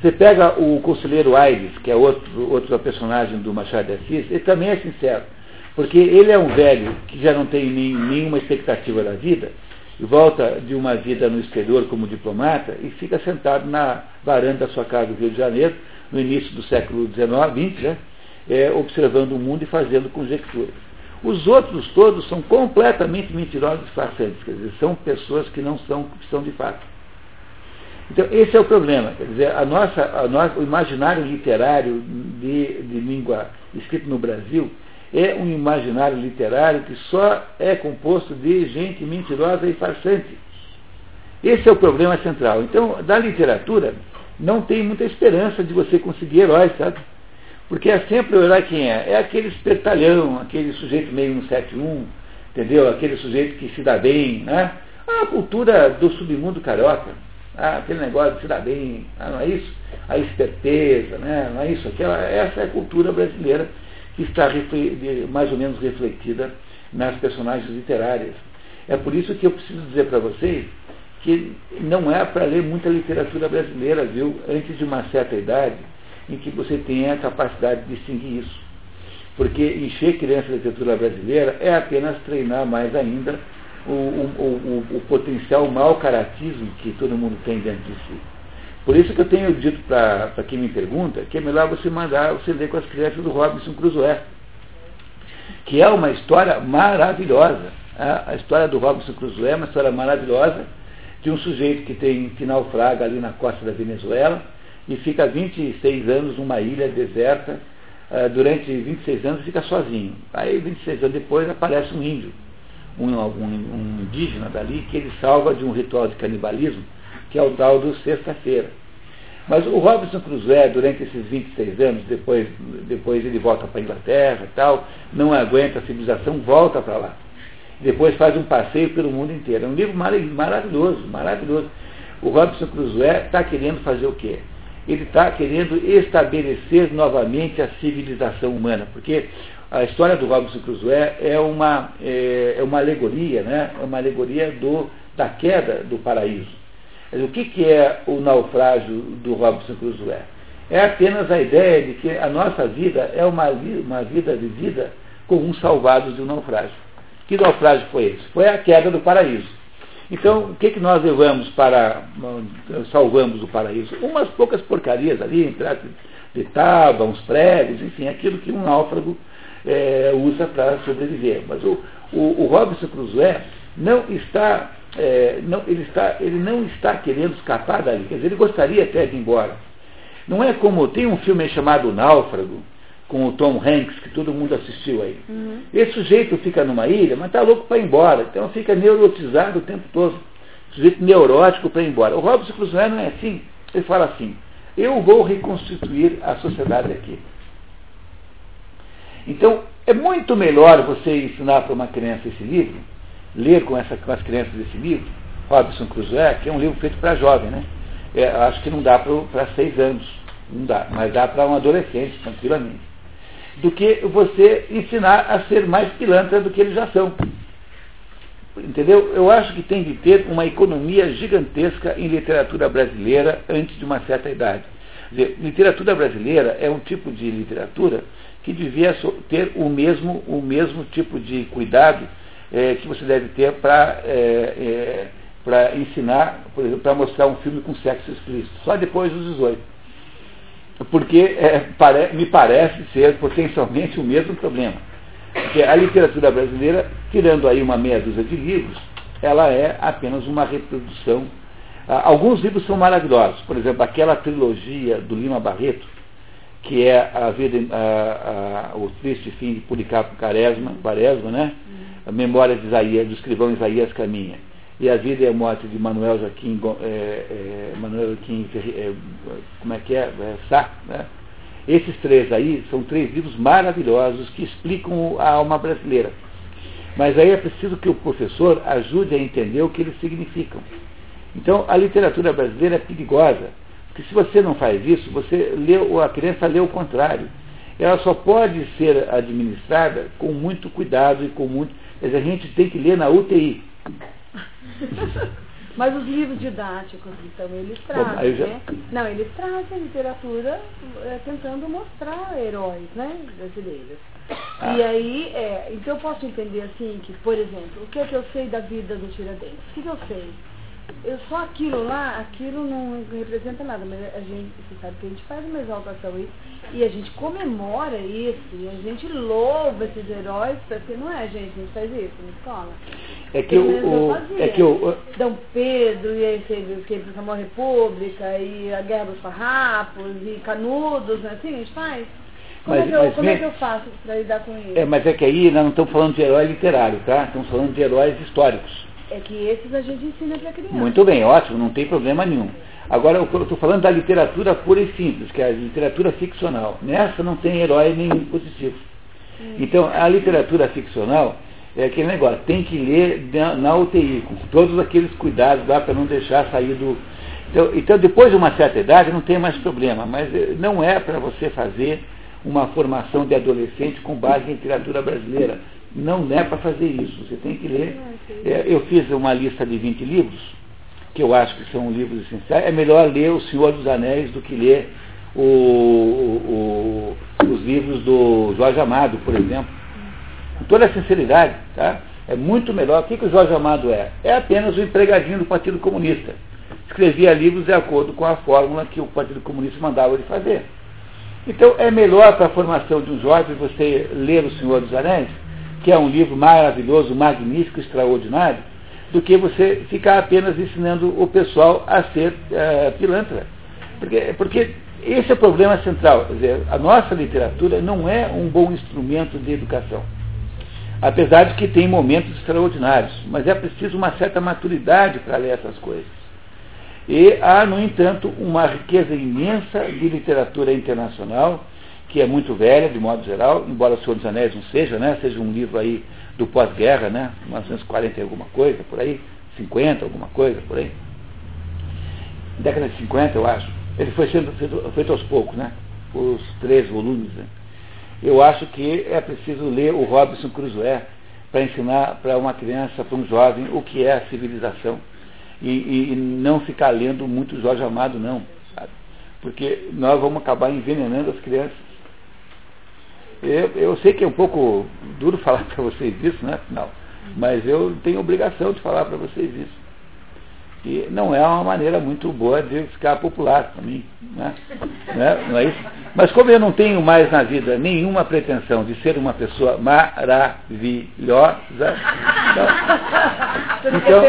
Você pega o conselheiro Aires, que é outro, outro personagem do Machado de Assis, ele também é sincero. Porque ele é um velho que já não tem nem, nenhuma expectativa da vida, volta de uma vida no exterior como diplomata e fica sentado na varanda da sua casa do Rio de Janeiro, no início do século XIX, XX, né, é, observando o mundo e fazendo conjecturas. Os outros todos são completamente mentirosos e farsantes, quer dizer, são pessoas que não são que são de fato. Então, esse é o problema, quer dizer, a nossa, a nossa, o imaginário literário de, de língua escrito no Brasil é um imaginário literário que só é composto de gente mentirosa e farsante. Esse é o problema central. Então, da literatura, não tem muita esperança de você conseguir heróis, sabe? Porque é sempre o herói quem é? É aquele espertalhão, aquele sujeito meio 171, entendeu? Aquele sujeito que se dá bem, né? A cultura do submundo carioca, ah, aquele negócio de se dar bem, ah, não é isso? A esperteza, né? não é isso? Aquela, essa é a cultura brasileira está mais ou menos refletida nas personagens literárias. É por isso que eu preciso dizer para vocês que não é para ler muita literatura brasileira, viu? Antes de uma certa idade, em que você tenha a capacidade de distinguir isso. Porque encher criança de literatura brasileira é apenas treinar mais ainda o, o, o, o potencial mau caratismo que todo mundo tem dentro de si. Por isso que eu tenho dito para quem me pergunta que é melhor você mandar você ler com as crianças do Robinson Crusoe, que é uma história maravilhosa. A história do Robinson Crusoe é uma história maravilhosa de um sujeito que, tem, que naufraga ali na costa da Venezuela e fica 26 anos numa ilha deserta, uh, durante 26 anos fica sozinho. Aí 26 anos depois aparece um índio, um, um, um indígena dali, que ele salva de um ritual de canibalismo, que é o tal do sexta-feira. Mas o Robinson Crusoe, durante esses 26 anos, depois, depois ele volta para a Inglaterra e tal, não aguenta a civilização, volta para lá. Depois faz um passeio pelo mundo inteiro. É um livro maravilhoso, maravilhoso. O Robinson Crusoe está querendo fazer o quê? ele está querendo estabelecer novamente a civilização humana, porque a história do Robinson Crusoe é uma, é, é uma alegoria, né? é uma alegoria do, da queda do paraíso. O que, que é o naufrágio do Robinson Crusoe? É apenas a ideia de que a nossa vida é uma, uma vida vivida com uns salvados de um naufrágio. Que naufrágio foi esse? Foi a queda do paraíso. Então, o que, que nós levamos para. salvamos o paraíso? Umas poucas porcarias ali, um trato de tábua, uns pregos, enfim, aquilo que um náufrago é, usa para sobreviver. Mas o, o, o Robinson Crusoe não está, é, não, ele está, ele não está querendo escapar dali, quer dizer, ele gostaria até de ir embora. Não é como tem um filme chamado Náufrago, com o Tom Hanks, que todo mundo assistiu aí. Uhum. Esse sujeito fica numa ilha, mas está louco para ir embora. Então fica neurotizado o tempo todo. Sujeito neurótico para ir embora. O Robson Crusoe não é assim. Ele fala assim, eu vou reconstituir a sociedade aqui. Então, é muito melhor você ensinar para uma criança esse livro, ler com, essa, com as crianças esse livro, Robson Crusoe, que é um livro feito para jovem, né? É, acho que não dá para seis anos, não dá, mas dá para um adolescente, tranquilamente do que você ensinar a ser mais pilantra do que eles já são. Entendeu? Eu acho que tem de ter uma economia gigantesca em literatura brasileira antes de uma certa idade. Dizer, literatura brasileira é um tipo de literatura que devia ter o mesmo, o mesmo tipo de cuidado é, que você deve ter para é, é, ensinar, por exemplo, para mostrar um filme com sexo explícito, só depois dos 18 porque é, pare, me parece ser potencialmente o mesmo problema. Porque a literatura brasileira, tirando aí uma meia dúzia de livros, ela é apenas uma reprodução. Ah, alguns livros são maravilhosos, por exemplo, aquela trilogia do Lima Barreto, que é a vida, a, a, o triste fim de Policarpo Quaresma, Quaresma né? A Memória de Isaías, do escrivão Isaías Caminha e a vida e a morte de Manuel Joaquim, é, é, Manuel Joaquim é, como é que é, é Sá, né? Esses três aí são três livros maravilhosos que explicam a alma brasileira. Mas aí é preciso que o professor ajude a entender o que eles significam. Então, a literatura brasileira é perigosa, porque se você não faz isso, você lê, a criança lê o contrário. Ela só pode ser administrada com muito cuidado e com muito. Quer dizer, a gente tem que ler na UTI. Mas os livros didáticos, então, eles trazem, já... né? Não, eles trazem literatura é, tentando mostrar heróis, né, brasileiros. Ah. E aí, é, então eu posso entender assim, que, por exemplo, o que é que eu sei da vida do Tiradentes? O que, que eu sei? Eu, só aquilo lá, aquilo não representa nada, mas a gente, você sabe que a gente faz uma exaltação aí, e a gente comemora isso, e a gente louva esses heróis, porque não é, gente, a gente faz isso na escola. É que o, o é que o, Dom Pedro, e aí teve que proclamou a República, e a Guerra dos Farrapos, e Canudos, né? assim a gente faz. Como, mas, é, que eu, como é que eu faço para lidar com isso? É, mas é que aí nós não estamos falando de herói literário, tá? Estamos falando de heróis históricos. É que esses a gente ensina para criança. Muito bem, ótimo, não tem problema nenhum. Agora, eu estou falando da literatura pura e simples, que é a literatura ficcional. Nessa não tem herói nenhum positivo. Então, a literatura ficcional é aquele negócio, tem que ler na UTI, com todos aqueles cuidados lá para não deixar sair do. Então, então, depois de uma certa idade, não tem mais problema, mas eh, não é para você fazer uma formação de adolescente com base em literatura brasileira não é para fazer isso. Você tem que ler. É, eu fiz uma lista de 20 livros, que eu acho que são livros essenciais. É melhor ler O Senhor dos Anéis do que ler o, o, os livros do Jorge Amado, por exemplo. Com toda a sinceridade, tá? É muito melhor. O que, que o Jorge Amado é? É apenas o empregadinho do Partido Comunista. Escrevia livros de acordo com a fórmula que o Partido Comunista mandava ele fazer. Então, é melhor para a formação de um jovem você ler O Senhor dos Anéis que é um livro maravilhoso, magnífico, extraordinário, do que você ficar apenas ensinando o pessoal a ser uh, pilantra. Porque, porque esse é o problema central. Quer dizer, a nossa literatura não é um bom instrumento de educação. Apesar de que tem momentos extraordinários, mas é preciso uma certa maturidade para ler essas coisas. E há, no entanto, uma riqueza imensa de literatura internacional que é muito velha, de modo geral, embora O Senhor dos Anéis não seja, né? Seja um livro aí do pós-guerra, né? 1940 e alguma coisa, por aí, 50, alguma coisa, por aí. Década de 50, eu acho. Ele foi sendo feito, feito aos poucos, né? Os três volumes. Né? Eu acho que é preciso ler o Robinson Crusoe para ensinar para uma criança, para um jovem, o que é a civilização. E, e, e não ficar lendo muito Jorge Amado, não. Sabe? Porque nós vamos acabar envenenando as crianças. Eu, eu sei que é um pouco duro falar para vocês isso, né? Não. Mas eu tenho obrigação de falar para vocês isso. E não é uma maneira muito boa de ficar popular para mim. Né? né? Não é isso? Mas como eu não tenho mais na vida nenhuma pretensão de ser uma pessoa maravilhosa, então, então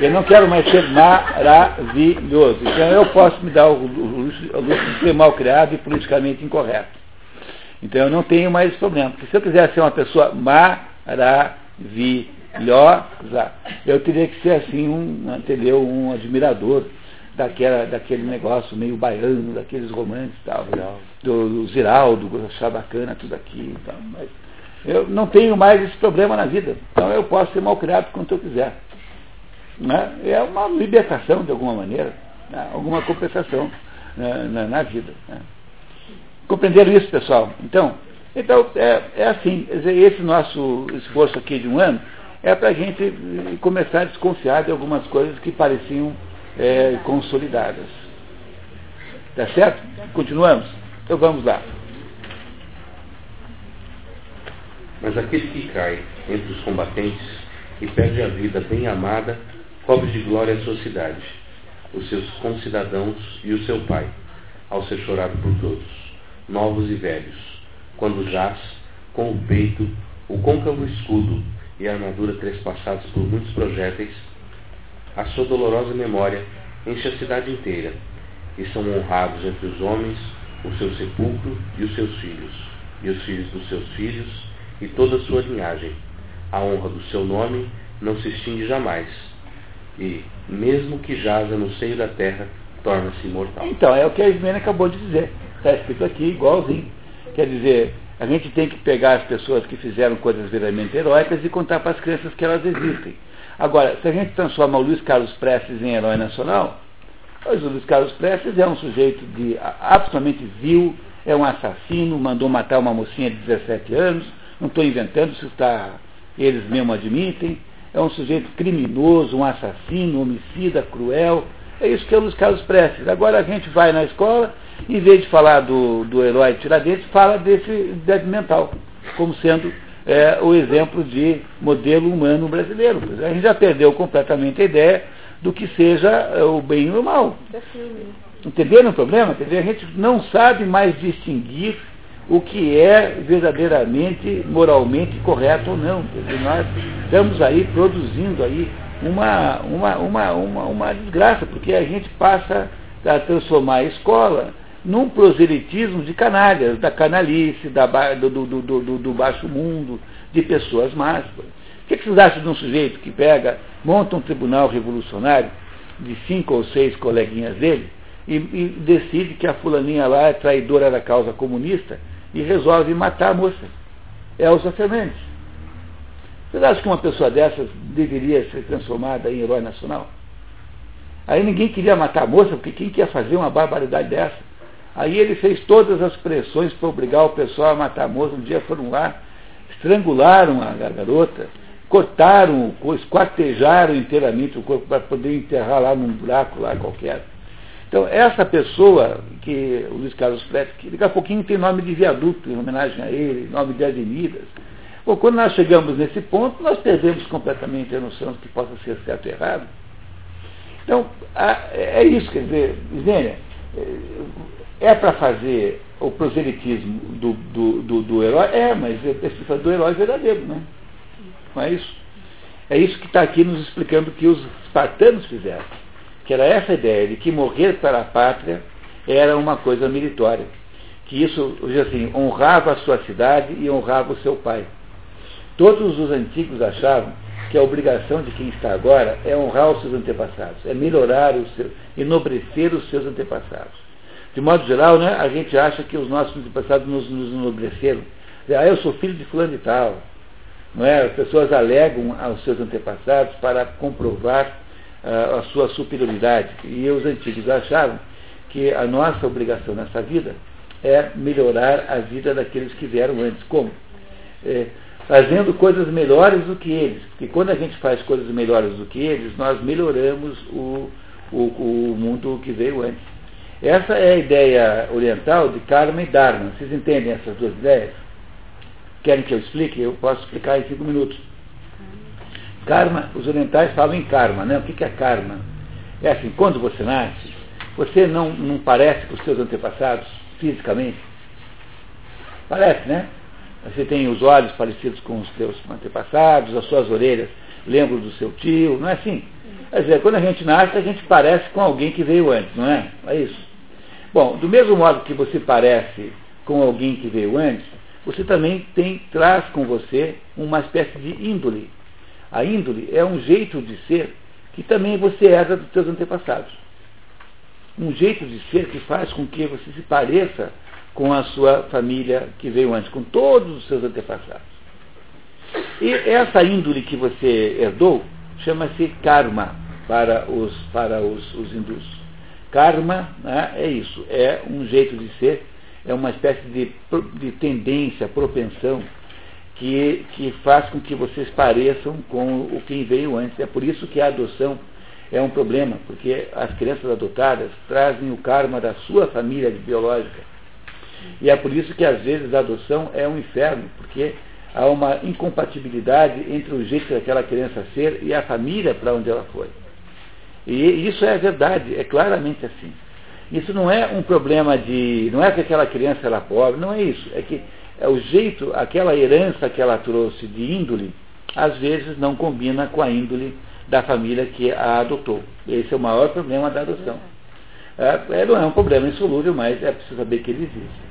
eu não quero mais ser maravilhoso. Então eu posso me dar o luxo, o luxo de ser mal criado e politicamente incorreto. Então eu não tenho mais esse problema. Porque se eu quiser ser uma pessoa maravilhosa. Eu teria que ser assim, um, entendeu? Um admirador daquela, daquele negócio meio baiano, daqueles romances tal, do, do Ziraldo, achar bacana tudo aqui. Tal, mas eu não tenho mais esse problema na vida. Então eu posso ser mal criado quanto eu quiser. Né? É uma libertação de alguma maneira, né? alguma compensação né? na, na, vida. Compreenderam isso, pessoal? Então, então é, é assim, esse nosso esforço aqui de um ano é para a gente começar a desconfiar de algumas coisas que pareciam é, consolidadas. Tá certo? Continuamos? Então vamos lá. Mas aquele que cai entre os combatentes e perde a vida bem amada, cobre de glória a sua cidade, os seus concidadãos e o seu pai, ao ser chorado por todos, novos e velhos, quando jaz com o peito o côncavo escudo e a armadura trespassados por muitos projéteis, a sua dolorosa memória enche a cidade inteira, e são honrados entre os homens o seu sepulcro e os seus filhos, e os filhos dos seus filhos, e toda a sua linhagem. A honra do seu nome não se extingue jamais, e, mesmo que jaza no seio da terra, torna-se imortal. Então, é o que a Ismênia acabou de dizer. Está escrito aqui igualzinho. Quer dizer, a gente tem que pegar as pessoas que fizeram coisas verdadeiramente heróicas e contar para as crianças que elas existem. Agora, se a gente transforma o Luiz Carlos Prestes em herói nacional, pois o Luiz Carlos Prestes é um sujeito de absolutamente vil, é um assassino, mandou matar uma mocinha de 17 anos, não estou inventando, isso está, eles mesmo admitem, é um sujeito criminoso, um assassino, homicida, cruel, é isso que é o Luiz Carlos Prestes. Agora a gente vai na escola, em vez de falar do, do herói Tiradentes, fala desse débil mental, como sendo é, o exemplo de modelo humano brasileiro. A gente já perdeu completamente a ideia do que seja é, o bem e o mal. Entenderam o problema? A gente não sabe mais distinguir o que é verdadeiramente moralmente correto ou não. Dizer, nós estamos aí produzindo aí uma, uma, uma, uma, uma desgraça, porque a gente passa a transformar a escola num proselitismo de canalhas, da canalice, da, do, do, do, do, baixo mundo, de pessoas más. O que, que vocês acham de um sujeito que pega, monta um tribunal revolucionário de cinco ou seis coleguinhas dele e, e decide que a fulaninha lá é traidora da causa comunista e resolve matar a moça? Elza Fernandes. Vocês acham que uma pessoa dessas deveria ser transformada em herói nacional? Aí ninguém queria matar a moça, porque quem quer fazer uma barbaridade dessa? Aí ele fez todas as pressões para obrigar o pessoal a matar a moça. Um dia foram lá, estrangularam a garota, cortaram, esquartejaram inteiramente o corpo para poder enterrar lá num buraco lá qualquer. Então, essa pessoa, que o Luiz Carlos Freire, que daqui a pouquinho tem nome de viaduto em homenagem a ele, nome de avenidas. Bom, quando nós chegamos nesse ponto, nós perdemos completamente a noção do que possa ser certo e errado. Então, é isso, quer dizer, Zênia, é para fazer o proselitismo do, do, do, do, herói? É, mas é do herói verdadeiro, né? Não é isso? É isso que está aqui nos explicando que os espartanos fizeram. Que era essa ideia de que morrer para a pátria era uma coisa meritória. Que isso, assim, honrava a sua cidade e honrava o seu pai. Todos os antigos achavam que a obrigação de quem está agora é honrar os seus antepassados, é melhorar o seu, enobrecer os seus antepassados. De modo geral, né, a gente acha que os nossos antepassados nos, nos enobreceram. Ah, eu sou filho de fulano e tal. Não é? As pessoas alegam aos seus antepassados para comprovar uh, a sua superioridade. E os antigos achavam que a nossa obrigação nessa vida é melhorar a vida daqueles que vieram antes. Como? É, fazendo coisas melhores do que eles. Porque quando a gente faz coisas melhores do que eles, nós melhoramos o, o, o mundo que veio antes. Essa é a ideia oriental de karma e dharma. Vocês entendem essas duas ideias? Querem que eu explique? Eu posso explicar em cinco minutos. Karma, os orientais falam em karma, né? O que é karma? É assim, quando você nasce, você não, não parece com os seus antepassados fisicamente? Parece, né? Você tem os olhos parecidos com os seus antepassados, as suas orelhas lembram do seu tio, não é assim? Quer dizer, quando a gente nasce, a gente parece com alguém que veio antes, não é? É isso. Bom, do mesmo modo que você parece com alguém que veio antes, você também tem, traz com você uma espécie de índole. A índole é um jeito de ser que também você herda dos seus antepassados. Um jeito de ser que faz com que você se pareça com a sua família que veio antes, com todos os seus antepassados. E essa índole que você herdou chama-se karma para os, para os, os hindus. Karma né, é isso, é um jeito de ser, é uma espécie de, de tendência, propensão, que, que faz com que vocês pareçam com o quem veio antes. É por isso que a adoção é um problema, porque as crianças adotadas trazem o karma da sua família biológica. E é por isso que às vezes a adoção é um inferno, porque há uma incompatibilidade entre o jeito daquela criança ser e a família para onde ela foi. E isso é verdade, é claramente assim. Isso não é um problema de. não é que aquela criança era pobre, não é isso. É que é o jeito, aquela herança que ela trouxe de índole, às vezes não combina com a índole da família que a adotou. Esse é o maior problema da adoção. É, é não é um problema insolúvel, mas é preciso saber que ele existe.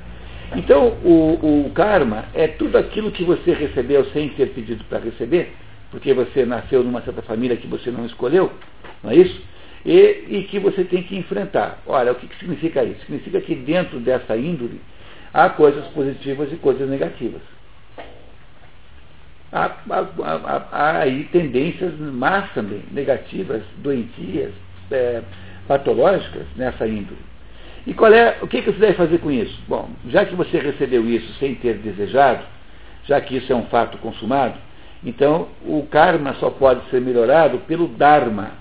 Então, o, o karma é tudo aquilo que você recebeu sem ter pedido para receber, porque você nasceu numa certa família que você não escolheu, não é isso? E, e que você tem que enfrentar. Olha, o que, que significa isso? Significa que dentro dessa índole há coisas positivas e coisas negativas. Há, há, há, há aí tendências más também, negativas, doentias, é, patológicas nessa índole. E qual é, o que, que você deve fazer com isso? Bom, já que você recebeu isso sem ter desejado, já que isso é um fato consumado, então o karma só pode ser melhorado pelo dharma.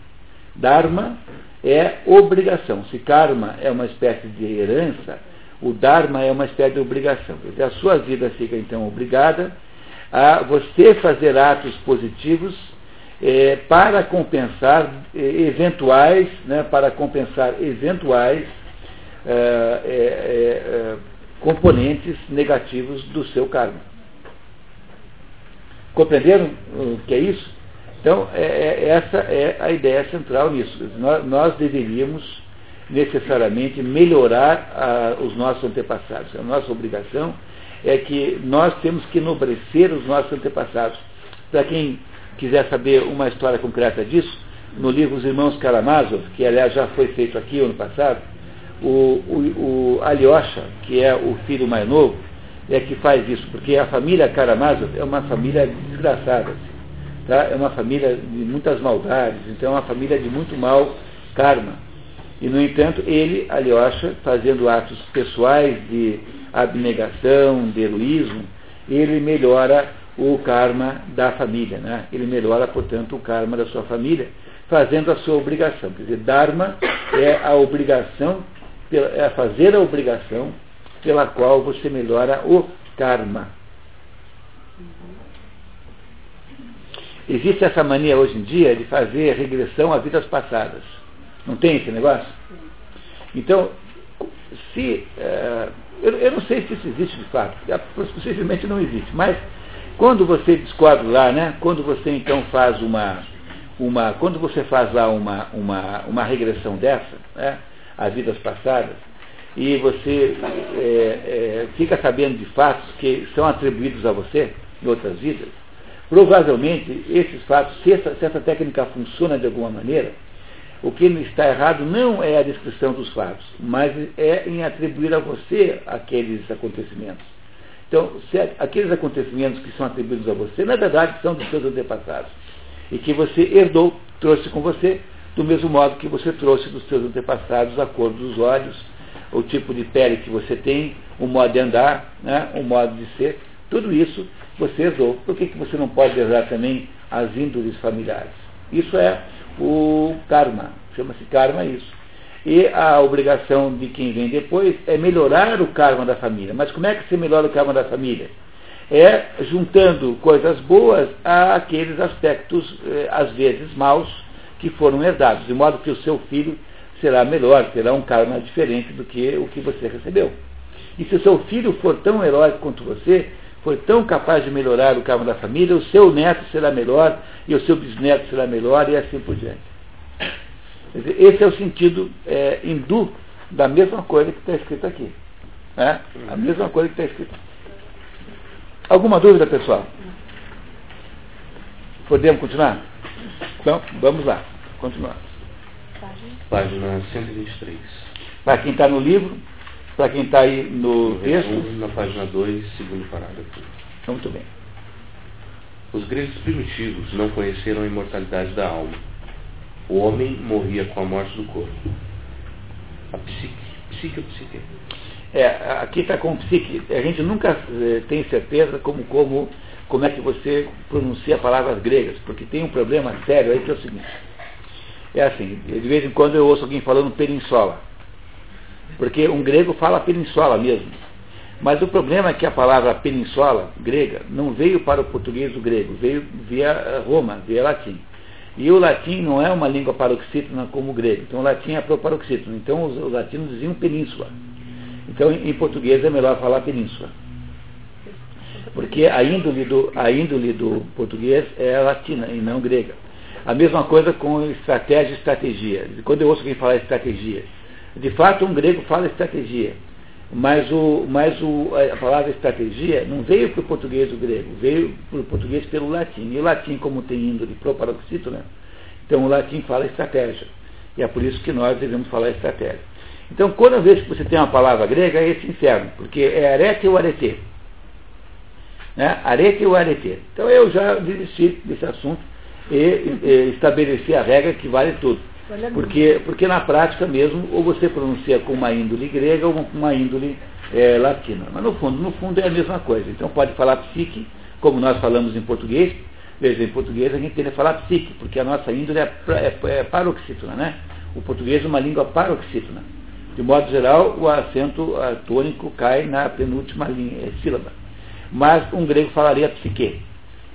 Dharma é obrigação. Se karma é uma espécie de herança, o dharma é uma espécie de obrigação. A sua vida fica então obrigada a você fazer atos positivos é, para compensar é, eventuais, né, para compensar eventuais é, é, é, componentes negativos do seu karma. Compreenderam o que é isso? Então, essa é a ideia central nisso. Nós, nós deveríamos necessariamente melhorar a, os nossos antepassados. A nossa obrigação é que nós temos que enobrecer os nossos antepassados. Para quem quiser saber uma história concreta disso, no livro Os Irmãos Karamazov, que aliás já foi feito aqui ano passado, o, o, o Alyosha, que é o filho mais novo, é que faz isso, porque a família Karamazov é uma família desgraçada, tá? é uma família de muitas maldades, então é uma família de muito mal karma. E, no entanto, ele, Alyosha, fazendo atos pessoais de abnegação, de heroísmo, ele melhora o karma da família. Né? Ele melhora, portanto, o karma da sua família, fazendo a sua obrigação. Quer dizer, Dharma é a obrigação é fazer a obrigação pela qual você melhora o karma. Existe essa mania hoje em dia de fazer regressão a vidas passadas. Não tem esse negócio? Então, se. Uh, eu, eu, não sei se isso existe de fato, possivelmente não existe, mas quando você descobre lá, né, quando você então faz uma. uma quando você faz lá uma, uma, uma regressão dessa, né, a vidas passadas, e você é, é, fica sabendo de fatos que são atribuídos a você em outras vidas, provavelmente esses fatos, se essa, se essa técnica funciona de alguma maneira, o que está errado não é a descrição dos fatos, mas é em atribuir a você aqueles acontecimentos. Então, aqueles acontecimentos que são atribuídos a você, na verdade, são dos seus antepassados. E que você herdou, trouxe com você, do mesmo modo que você trouxe dos seus antepassados a cor dos olhos, o tipo de pele que você tem, o modo de andar, né, o modo de ser, tudo isso você herdou. Por que, que você não pode herdar também as índoles familiares? Isso é o karma, chama-se karma isso. E a obrigação de quem vem depois é melhorar o karma da família. Mas como é que se melhora o karma da família? É juntando coisas boas àqueles aspectos, eh, às vezes maus, que foram herdados, de modo que o seu filho será melhor, terá um karma diferente do que o que você recebeu. E se o seu filho for tão heróico quanto você, foi tão capaz de melhorar o karma da família, o seu neto será melhor, e o seu bisneto será melhor, e assim por diante. Esse é o sentido é, hindu da mesma coisa que está escrito aqui. Né? A mesma coisa que está escrito. Alguma dúvida, pessoal? Podemos continuar? Então, vamos lá. Continuar. Página 123. Para quem está no livro, para quem está aí no texto. Na página 2, segundo parágrafo. Muito bem. Os gregos primitivos não conheceram a imortalidade da alma o homem morria com a morte do corpo. A psique. Psique ou psique? É, aqui está com psique. A gente nunca eh, tem certeza como, como, como é que você pronuncia palavras gregas, porque tem um problema sério aí que é o seguinte. É assim, de vez em quando eu ouço alguém falando peninsola. Porque um grego fala peninsola mesmo. Mas o problema é que a palavra peninsola grega não veio para o português do grego, veio via Roma, via latim. E o latim não é uma língua paroxítona como o grego. Então o latim é paroxítona. Então os, os latinos diziam península. Então em, em português é melhor falar península. Porque a índole, do, a índole do português é latina e não grega. A mesma coisa com estratégia e estratégia. Quando eu ouço alguém falar estratégia, de fato um grego fala estratégia. Mas, o, mas o, a palavra estratégia não veio para o português do grego, veio para o português pelo latim. E o latim, como tem índole proparoxítona, então o latim fala estratégia. E é por isso que nós devemos falar estratégia. Então, quando vez que você tem uma palavra grega, é esse inferno, porque é arete ou arete. Né? Arete ou arete. Então eu já desisti desse assunto e, e estabeleci a regra que vale tudo. Porque, porque na prática mesmo, ou você pronuncia com uma índole grega ou com uma índole é, latina. Mas no fundo, no fundo é a mesma coisa. Então pode falar psique, como nós falamos em português. Veja, em português a gente tem que falar psique, porque a nossa índole é, é, é paroxítona, né? O português é uma língua paroxítona. De modo geral, o acento tônico cai na penúltima linha, é, sílaba. Mas um grego falaria psique.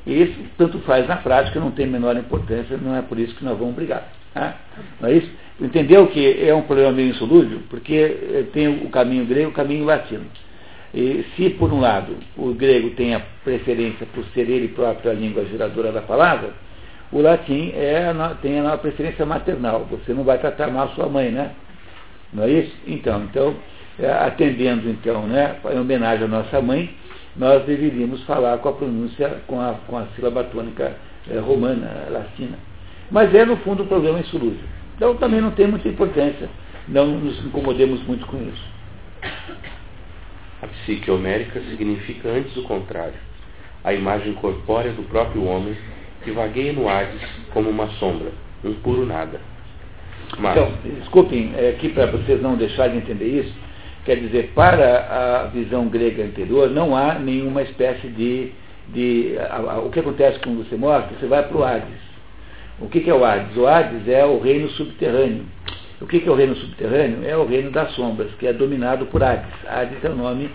Isso tanto faz na prática, não tem menor importância, não é por isso que nós vamos brigar. Tá? Não é isso? Entendeu que é um problema meio insolúvel? Porque eh, tem o caminho grego e o caminho latino. E se, por um lado, o grego tem a preferência por ser ele próprio a língua geradora da palavra, o latim é, tem a preferência maternal. Você não vai tratar mal sua mãe, né? Não é isso? Então, então é, atendendo então, né, em homenagem à nossa mãe, nós deveríamos falar com a pronúncia, com a, com a sílaba tônica é, romana, latina. Mas é, no fundo, um problema insolúvel. Então também não tem muita importância, não nos incomodemos muito com isso. A psique homérica significa antes o contrário, a imagem corpórea do próprio homem que vagueia no Hades como uma sombra, um puro nada. Mas... Então, desculpem, é, aqui para vocês não deixarem de entender isso, quer dizer, para a visão grega anterior, não há nenhuma espécie de. de a, a, o que acontece quando você morre? Você vai para o Hades. O que, que é o Hades? O Hades é o reino subterrâneo. O que, que é o reino subterrâneo? É o reino das sombras, que é dominado por Hades. Hades é o nome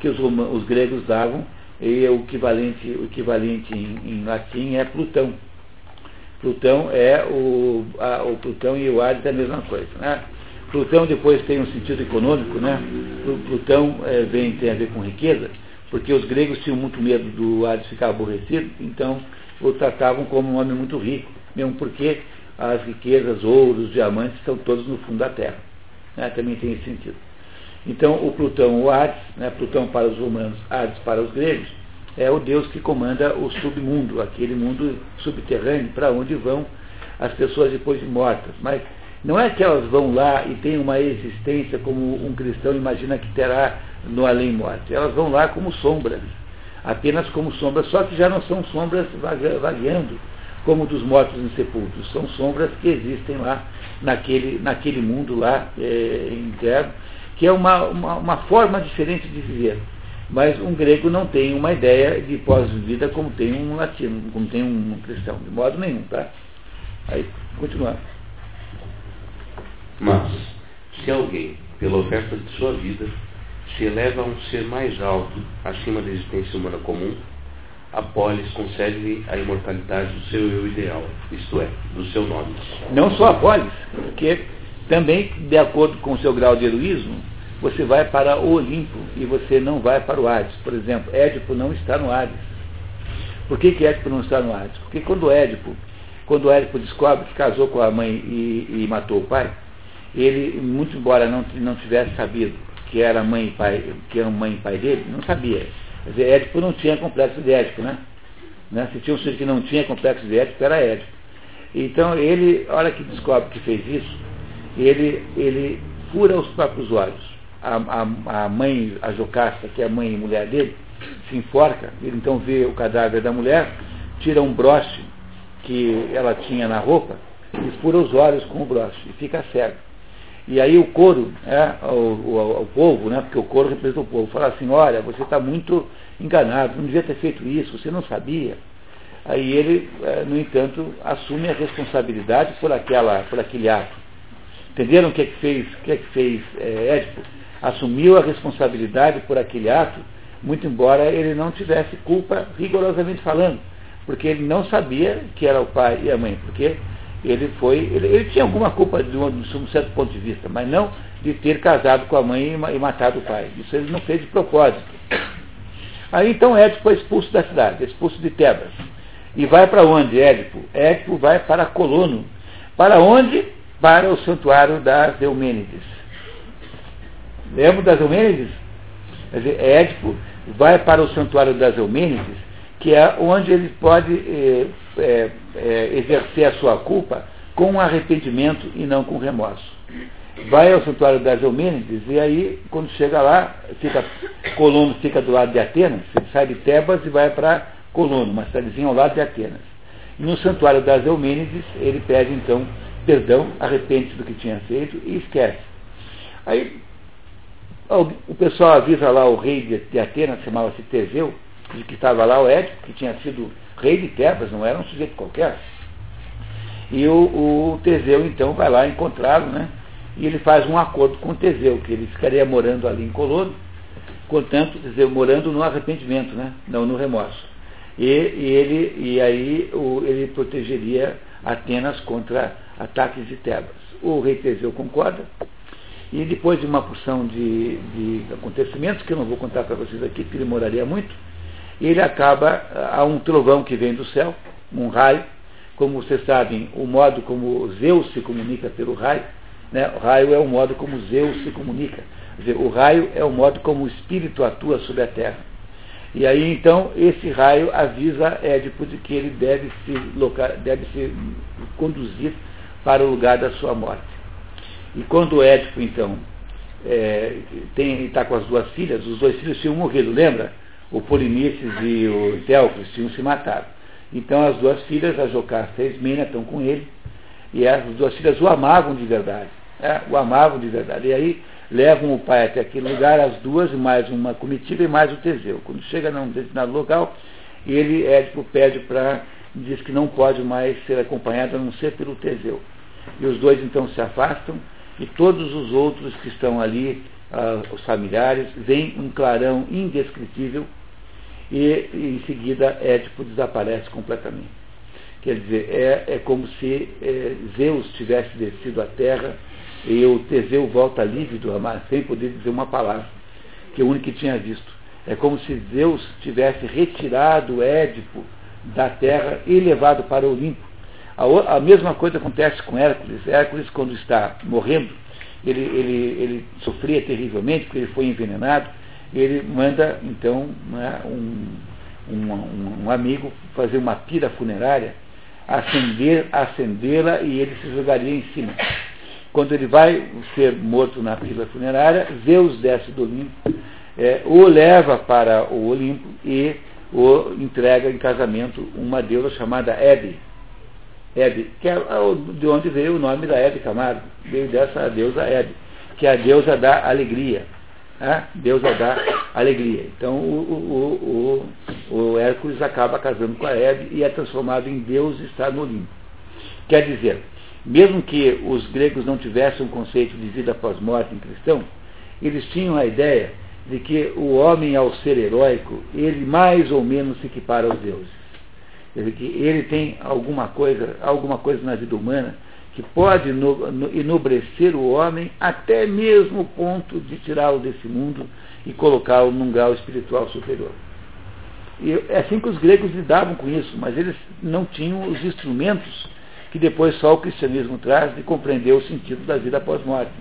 que os, os gregos davam, e o equivalente, o equivalente em, em latim é Plutão. Plutão é o, a, o Plutão e o Hades é a mesma coisa. Né? Plutão depois tem um sentido econômico, né? Plutão é, vem, tem a ver com riqueza, porque os gregos tinham muito medo do Hades ficar aborrecido, então o tratavam como um homem muito rico mesmo porque as riquezas, ouros, diamantes, estão todos no fundo da Terra. Né? Também tem esse sentido. Então, o Plutão, o Hades, né? Plutão para os romanos, Hades para os gregos, é o Deus que comanda o submundo, aquele mundo subterrâneo para onde vão as pessoas depois de mortas. Mas não é que elas vão lá e têm uma existência como um cristão imagina que terá no além-morte. Elas vão lá como sombras, apenas como sombras, só que já não são sombras vagueando como dos mortos insepultos. São sombras que existem lá naquele, naquele mundo lá é, interno, que é uma, uma, uma forma diferente de viver. Mas um grego não tem uma ideia de pós-vida como tem um latino, como tem um cristão, de modo nenhum, tá? Aí, continuando. Mas, se alguém, pela oferta de sua vida, se eleva a um ser mais alto, acima da existência humana comum, a polis concede-lhe a imortalidade do seu eu ideal, isto é, do seu nome. Não só a polis, porque também, de acordo com o seu grau de heroísmo, você vai para o Olimpo e você não vai para o Hades. Por exemplo, Édipo não está no Hades. Por que, que Édipo não está no Hades? Porque quando Édipo, quando Édipo descobre que casou com a mãe e, e matou o pai, ele, muito embora não, não tivesse sabido que era mãe e pai, que era mãe e pai dele, não sabia. Quer dizer, Édipo não tinha complexo de Édipo, né? né? Se tinha um ser que não tinha complexo de Édipo, era Édipo. Então ele, a hora que descobre que fez isso, ele, ele fura os próprios olhos a, a, a mãe, a Jocasta, que é a mãe e mulher dele, se enforca, ele então vê o cadáver da mulher, tira um broche que ela tinha na roupa, e fura os olhos com o broche, e fica cego. E aí o couro, é, o, o, o, povo, né, porque o couro representa o povo, fala assim, olha, você está muito enganado, não devia ter feito isso, você não sabia. Aí ele, é, no entanto, assume a responsabilidade por, aquela, por aquele ato. Entenderam o que é que fez, que é que fez é, Édipo? assumiu a responsabilidade por aquele ato, muito embora ele não tivesse culpa rigorosamente falando, porque ele não sabia que era o pai e a mãe, porque ele foi, ele, ele tinha alguma culpa de um, de um, certo ponto de vista, mas não de ter casado com a mãe e, e matado o pai. Isso ele não fez de propósito. Aí então Édipo foi expulso da cidade, expulso de Tebas. E vai para onde, Édipo? Édipo vai para Colono. Para onde? Para o santuário das Eumênides. Lembra das Eumênides? Quer dizer, Édipo vai para o santuário das Eumênides, que é onde ele pode é, é, é, exercer a sua culpa com arrependimento e não com remorso. Vai ao santuário das Eumênides e aí, quando chega lá, fica, Colono fica do lado de Atenas, sai de Tebas e vai para Colono, uma cidadezinha ao lado de Atenas. No santuário das Eumênides, ele pede então perdão, arrepende-se do que tinha feito e esquece. Aí o pessoal avisa lá o rei de Atenas, chamava-se Teseu, que estava lá, o Édipo, que tinha sido rei de Tebas, não era um sujeito qualquer. E o, o Teseu, então, vai lá encontrá-lo, né? E ele faz um acordo com o Teseu, que ele ficaria morando ali em Colono, portanto, Teseu morando no arrependimento, né? Não no remorso. E, e ele, e aí o, ele protegeria Atenas contra ataques de Tebas. O rei Teseu concorda, e depois de uma porção de, de acontecimentos, que eu não vou contar para vocês aqui, porque demoraria muito, ele acaba, há um trovão que vem do céu, um raio, como vocês sabem, o modo como Zeus se comunica pelo raio, né? o raio é o modo como Zeus se comunica. Dizer, o raio é o modo como o espírito atua sobre a terra. E aí então esse raio avisa Édipo de que ele deve se, local, deve se conduzir para o lugar da sua morte. E quando Édipo, então, é, está com as duas filhas, os dois filhos tinham morrido, lembra? O Polinices e o Teucris tinham se matado. Então as duas filhas, a Jocasta e a Ismênia, estão com ele, e as duas filhas o amavam de verdade. É, o amavam de verdade. E aí levam o pai até aquele lugar, as duas, mais uma comitiva e mais o Teseu. Quando chega num determinado local, ele, Édipo, pede para, diz que não pode mais ser acompanhado a não ser pelo Teseu. E os dois então se afastam, e todos os outros que estão ali, ah, os familiares, veem um clarão indescritível e em seguida Édipo desaparece completamente. Quer dizer, é, é como se é, Zeus tivesse descido à terra e o Teseu volta lívido, sem poder dizer uma palavra, que é o único que tinha visto. É como se Zeus tivesse retirado Édipo da terra e levado para o Olimpo. A, a mesma coisa acontece com Hércules. Hércules, quando está morrendo, ele, ele, ele sofria terrivelmente porque ele foi envenenado. Ele manda, então, né, um, um, um, amigo fazer uma pira funerária, acender, acendê-la e ele se jogaria em cima. Quando ele vai ser morto na pira funerária, Zeus desce do Olimpo, é, o leva para o Olimpo e o entrega em casamento uma deusa chamada Hebe. Hebe, que é de onde veio o nome da Hebe Camargo, veio dessa deusa Hebe, que é a deusa da alegria. Né? Deusa da alegria. Então o, o, o, o, Hércules acaba casando com a Hebe e é transformado em Deus e está no Olimpo. Quer dizer, mesmo que os gregos não tivessem um conceito de vida pós-morte em cristão, eles tinham a ideia de que o homem, ao ser heróico, ele mais ou menos se equipara aos deuses. Quer dizer, que ele tem alguma coisa, alguma coisa na vida humana que pode enobrecer o homem até mesmo o ponto de tirá-lo desse mundo e colocá-lo num grau espiritual superior. E é assim que os gregos lidavam com isso, mas eles não tinham os instrumentos que depois só o cristianismo traz de compreender o sentido da vida após morte.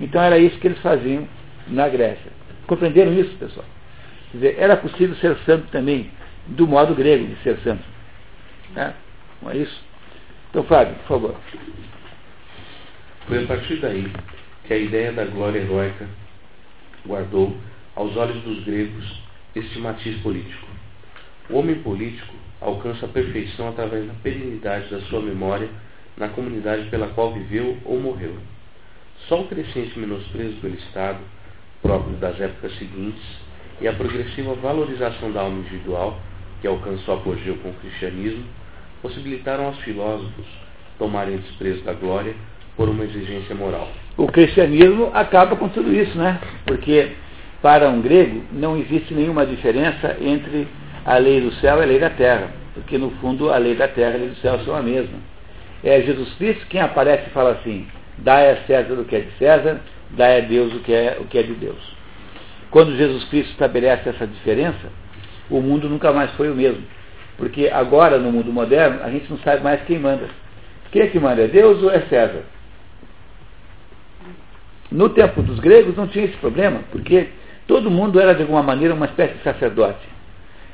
Então era isso que eles faziam na Grécia. Compreenderam isso, pessoal? Quer dizer, era possível ser santo também, do modo grego de ser santo. Né? Não é isso? Então, Fábio, por favor. Foi a partir daí que a ideia da glória heróica guardou, aos olhos dos gregos, este matiz político. O homem político alcança a perfeição através da perenidade da sua memória na comunidade pela qual viveu ou morreu. Só o crescente menosprezo pelo Estado, próprio das épocas seguintes, e a progressiva valorização da alma individual, que alcançou apogeu com o cristianismo, possibilitaram aos filósofos tomarem desprezo da glória por uma exigência moral. O cristianismo acaba com tudo isso, né? Porque para um grego não existe nenhuma diferença entre a lei do céu e a lei da terra, porque no fundo a lei da terra e a lei do céu são a mesma. É Jesus Cristo quem aparece e fala assim: dá a César o que é de César, dá a Deus o que é, o que é de Deus. Quando Jesus Cristo estabelece essa diferença, o mundo nunca mais foi o mesmo. Porque agora, no mundo moderno, a gente não sabe mais quem manda. Quem é que manda? É Deus ou é César? No tempo dos gregos não tinha esse problema, porque todo mundo era de alguma maneira uma espécie de sacerdote.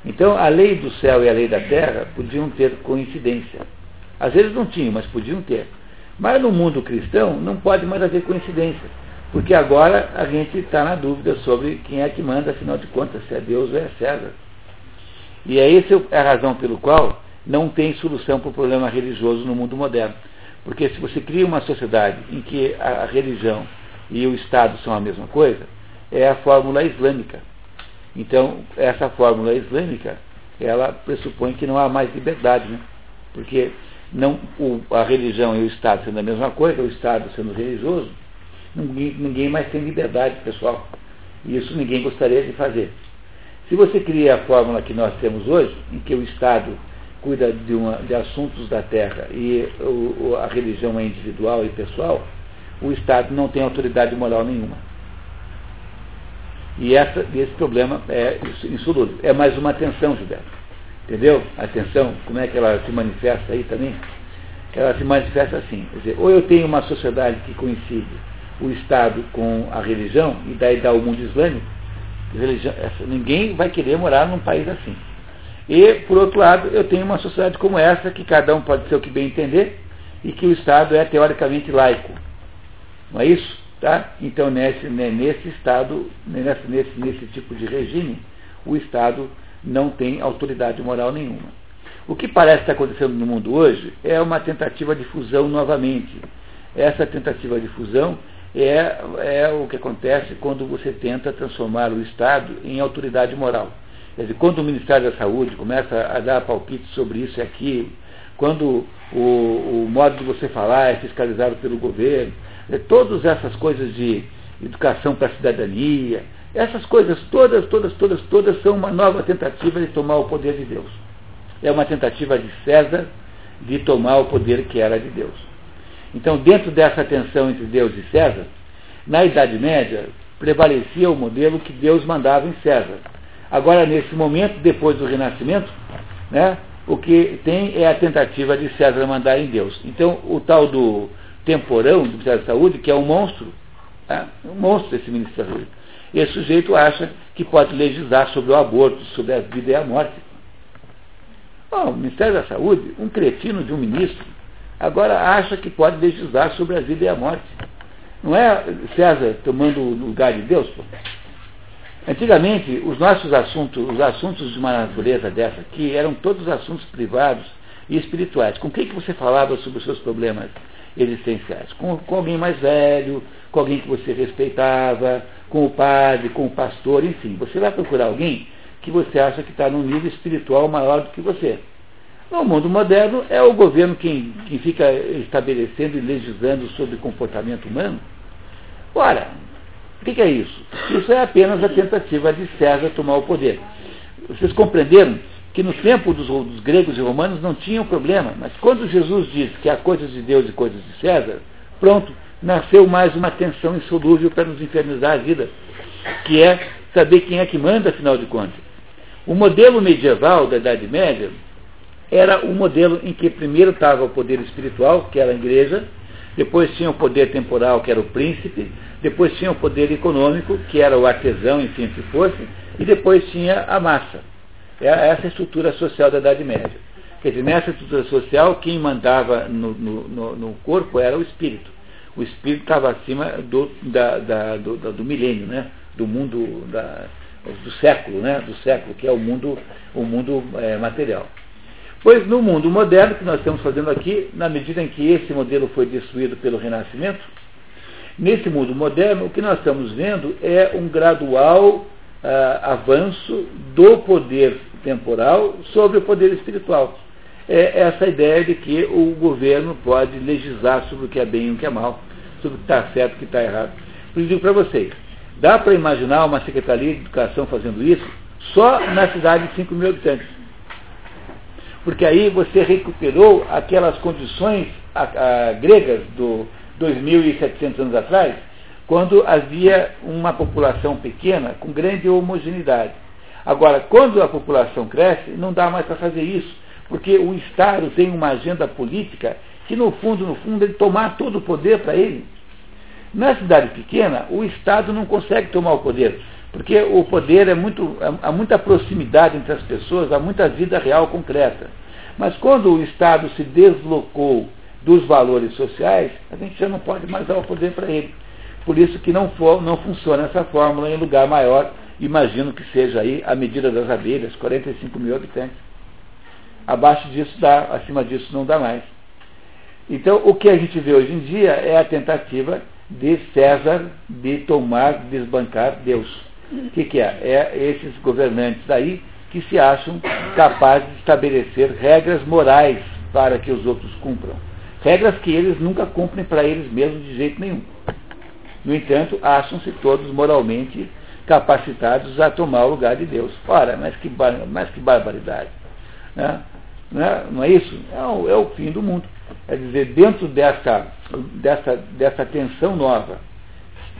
Então, a lei do céu e a lei da terra podiam ter coincidência. Às vezes não tinham, mas podiam ter. Mas no mundo cristão não pode mais haver coincidência, porque agora a gente está na dúvida sobre quem é que manda, afinal de contas, se é Deus ou é César. E é essa a razão pelo qual não tem solução para o problema religioso no mundo moderno. Porque se você cria uma sociedade em que a religião e o Estado são a mesma coisa, é a fórmula islâmica. Então, essa fórmula islâmica, ela pressupõe que não há mais liberdade, né? porque não, o, a religião e o Estado sendo a mesma coisa, o Estado sendo religioso, ninguém, ninguém mais tem liberdade pessoal. E isso ninguém gostaria de fazer. Se você cria a fórmula que nós temos hoje, em que o Estado cuida de, uma, de assuntos da terra e o, a religião é individual e pessoal, o Estado não tem autoridade moral nenhuma. E essa, esse problema é insolúvel. É mais uma tensão, Gilberto. Entendeu? A tensão, como é que ela se manifesta aí também? Ela se manifesta assim. Quer dizer, ou eu tenho uma sociedade que coincide o Estado com a religião, e daí dá o mundo islâmico, religião, ninguém vai querer morar num país assim. E, por outro lado, eu tenho uma sociedade como essa, que cada um pode ser o que bem entender, e que o Estado é teoricamente laico. Não é isso? Tá? Então, nesse, né, nesse Estado, nesse, nesse, nesse tipo de regime, o Estado não tem autoridade moral nenhuma. O que parece estar acontecendo no mundo hoje é uma tentativa de fusão novamente. Essa tentativa de fusão é, é o que acontece quando você tenta transformar o Estado em autoridade moral. Quer dizer, quando o Ministério da Saúde começa a dar palpite sobre isso e aquilo, quando o, o modo de você falar é fiscalizado pelo governo, todas essas coisas de educação para a cidadania, essas coisas todas, todas, todas, todas são uma nova tentativa de tomar o poder de Deus. É uma tentativa de César de tomar o poder que era de Deus. Então, dentro dessa tensão entre Deus e César, na Idade Média, prevalecia o modelo que Deus mandava em César. Agora, nesse momento, depois do Renascimento, né, o que tem é a tentativa de César mandar em Deus. Então, o tal do temporão do Ministério da Saúde, que é um monstro, né, um monstro esse Ministério da Saúde. Esse sujeito acha que pode legislar sobre o aborto, sobre a vida e a morte. Oh, o Ministério da Saúde, um cretino de um ministro, agora acha que pode legislar sobre a vida e a morte. Não é César tomando o lugar de Deus? Pô? Antigamente, os nossos assuntos, os assuntos de uma natureza dessa aqui, eram todos assuntos privados e espirituais. Com quem que você falava sobre os seus problemas existenciais. Com, com alguém mais velho, com alguém que você respeitava, com o padre, com o pastor, enfim. Você vai procurar alguém que você acha que está num nível espiritual maior do que você. No mundo moderno, é o governo quem, quem fica estabelecendo e legislando sobre comportamento humano. Ora, o que, que é isso? Isso é apenas a tentativa de César tomar o poder. Vocês compreenderam que no tempo dos, dos, gregos e romanos não tinham problema, mas quando Jesus diz que há coisas de Deus e coisas de César, pronto, nasceu mais uma tensão insolúvel para nos infernizar a vida, que é saber quem é que manda, afinal de contas. O modelo medieval da Idade Média era o modelo em que primeiro estava o poder espiritual, que era a igreja, depois tinha o poder temporal, que era o príncipe, depois tinha o poder econômico, que era o artesão, enfim, o que fosse, e depois tinha a massa. É essa estrutura social da Idade Média. Quer dizer, nessa estrutura social, quem mandava no, no, no corpo era o espírito. O espírito estava acima do, da, da, do, do, milênio, né? do mundo, da, do século, né? do século, que é o mundo, o mundo é, material. Pois no mundo moderno que nós estamos fazendo aqui, na medida em que esse modelo foi destruído pelo Renascimento, nesse mundo moderno o que nós estamos vendo é um gradual ah, avanço do poder temporal sobre o poder espiritual. É essa ideia de que o governo pode legislar sobre o que é bem e o que é mal, sobre o que está certo e o que está errado. Por isso digo para vocês, dá para imaginar uma Secretaria de Educação fazendo isso só na cidade de 5 mil habitantes porque aí você recuperou aquelas condições a, a, gregas do 2.700 anos atrás, quando havia uma população pequena com grande homogeneidade. Agora, quando a população cresce, não dá mais para fazer isso, porque o Estado tem uma agenda política que, no fundo, no fundo, ele tomar todo o poder para ele. Na cidade pequena, o Estado não consegue tomar o poder, porque o poder é muito, há muita proximidade entre as pessoas, há muita vida real concreta. Mas quando o Estado se deslocou dos valores sociais, a gente já não pode mais dar o poder para ele. Por isso que não, for, não funciona essa fórmula em lugar maior, imagino que seja aí a medida das abelhas, 45 mil habitantes. Abaixo disso dá, acima disso não dá mais. Então, o que a gente vê hoje em dia é a tentativa de César de tomar, desbancar Deus. O que, que é? É esses governantes daí que se acham capazes de estabelecer regras morais para que os outros cumpram. Regras que eles nunca cumprem para eles mesmos de jeito nenhum. No entanto, acham-se todos moralmente capacitados a tomar o lugar de Deus. Ora, mas que, mas que barbaridade. Né? Não, é, não é isso? É o, é o fim do mundo. É dizer, dentro dessa, dessa, dessa tensão nova,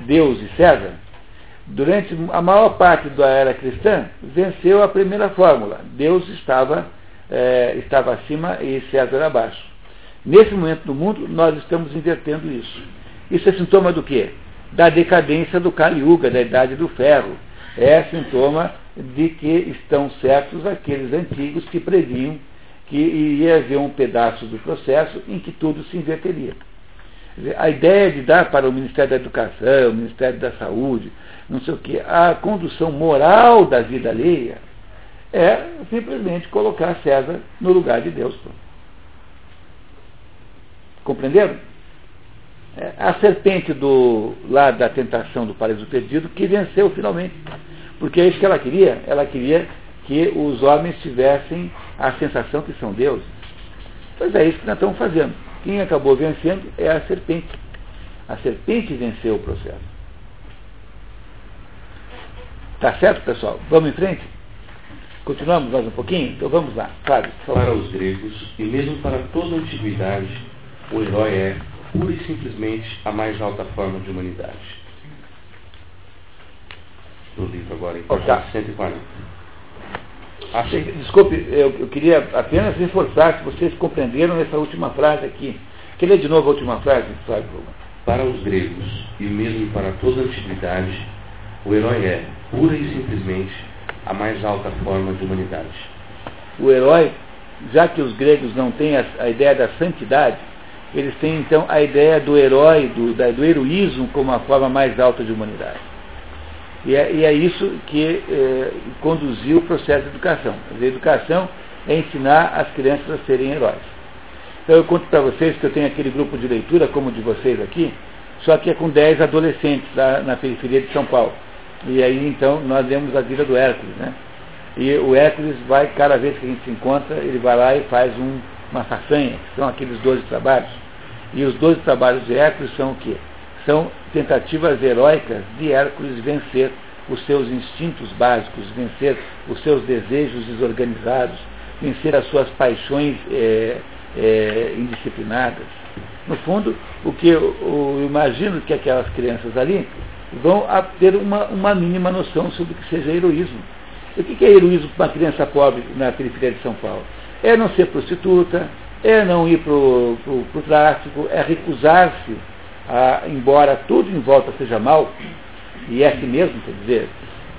Deus e César, durante a maior parte da era cristã, venceu a primeira fórmula. Deus estava, é, estava acima e César abaixo. Nesse momento do mundo, nós estamos invertendo isso. Isso é sintoma do quê? Da decadência do Kali Yuga, da Idade do Ferro. É sintoma de que estão certos aqueles antigos que previam que iria haver um pedaço do processo em que tudo se inverteria. A ideia de dar para o Ministério da Educação, o Ministério da Saúde, não sei o que, a condução moral da vida alheia é simplesmente colocar César no lugar de Deus. Compreenderam? A serpente do, lá da tentação do paraíso perdido que venceu finalmente. Porque é isso que ela queria. Ela queria que os homens tivessem a sensação que são deuses. Pois é isso que nós estamos fazendo. Quem acabou vencendo é a serpente. A serpente venceu o processo. Tá certo, pessoal? Vamos em frente? Continuamos mais um pouquinho? Então vamos lá. Claro, para os gregos, e mesmo para toda a antiguidade, o herói é, pura e simplesmente, a mais alta forma de humanidade. No livro agora, em página 140. Achei, desculpe, eu, eu, queria apenas reforçar se vocês compreenderam essa última frase aqui. Quer ler de novo a última frase, Flávio? Para os gregos, e mesmo para toda a antiguidade, o herói é, pura e simplesmente, a mais alta forma de humanidade. O herói, já que os gregos não têm a, a ideia da santidade, eles têm então a ideia do herói, do, do heroísmo como a forma mais alta de humanidade. E é, e é isso que é, conduziu o processo de educação. A educação é ensinar as crianças a serem heróis. Então eu conto para vocês que eu tenho aquele grupo de leitura, como o de vocês aqui, só que é com 10 adolescentes lá na periferia de São Paulo. E aí então nós lemos a vida do Hércules, né? E o Hércules vai, cada vez que a gente se encontra, ele vai lá e faz um, uma façanha, que são aqueles 12 trabalhos. E os 12 trabalhos de Hércules são o quê? São tentativas heróicas de Hércules vencer os seus instintos básicos, vencer os seus desejos desorganizados, vencer as suas paixões é, é, indisciplinadas. No fundo, o que eu, eu, imagino que aquelas crianças ali vão ter uma, uma mínima noção sobre o que seja heroísmo. E o que é heroísmo para uma criança pobre na periferia de São Paulo? É não ser prostituta, é não ir para o tráfico, é recusar-se embora tudo em volta seja mal, e é assim mesmo, quer dizer,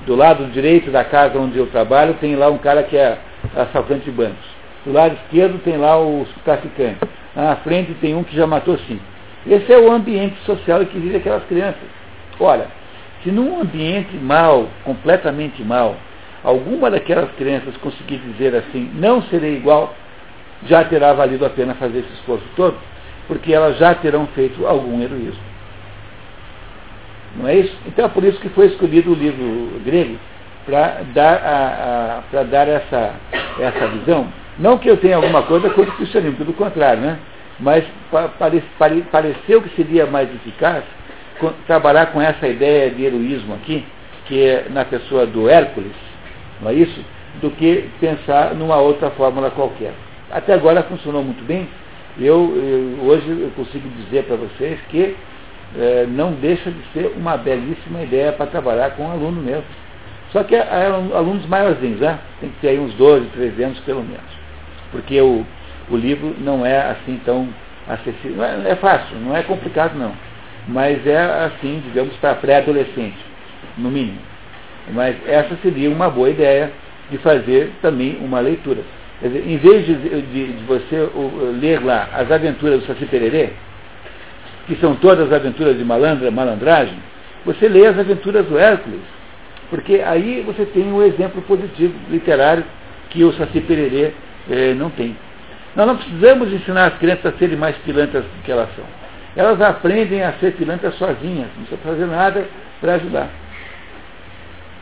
do lado direito da casa onde eu trabalho tem lá um cara que é assaltante de bancos. Do lado esquerdo tem lá os traficantes. Na frente tem um que já matou cinco. Esse é o ambiente social em que vivem aquelas crianças. Olha, se num ambiente mal, completamente mal, alguma daquelas crianças conseguir dizer assim, não serei igual, já terá valido a pena fazer esse esforço todo, porque elas já terão feito algum heroísmo. Não é isso? Então é por isso que foi escolhido o livro grego para dar, a, a dar essa, essa visão. Não que eu tenha alguma coisa contra o cristianismo, pelo contrário, né? mas pare, pare, pareceu que seria mais eficaz trabalhar com essa ideia de heroísmo aqui, que é na pessoa do Hércules, não é isso? Do que pensar numa outra fórmula qualquer. Até agora funcionou muito bem. Eu, eu hoje eu consigo dizer para vocês que é, não deixa de ser uma belíssima ideia para trabalhar com um aluno mesmo. Só que é, alunos maiorzinhos, né? Tem que ter aí uns 12, 13 anos pelo menos. Porque o, o livro não é assim tão acessível. É, é fácil, não é complicado não. Mas é assim, digamos, para pré-adolescente, no mínimo. Mas essa seria uma boa ideia de fazer também uma leitura. Dizer, em vez de, de, de você ler lá as aventuras do Saci Pererê, que são todas as aventuras de malandra, malandragem, você lê as aventuras do Hércules. Porque aí você tem um exemplo positivo literário que o Saci Pererê eh, não tem. Nós não precisamos ensinar as crianças a serem mais pilantras do que elas são. Elas aprendem a ser pilantras sozinhas, não precisa fazer nada para ajudar.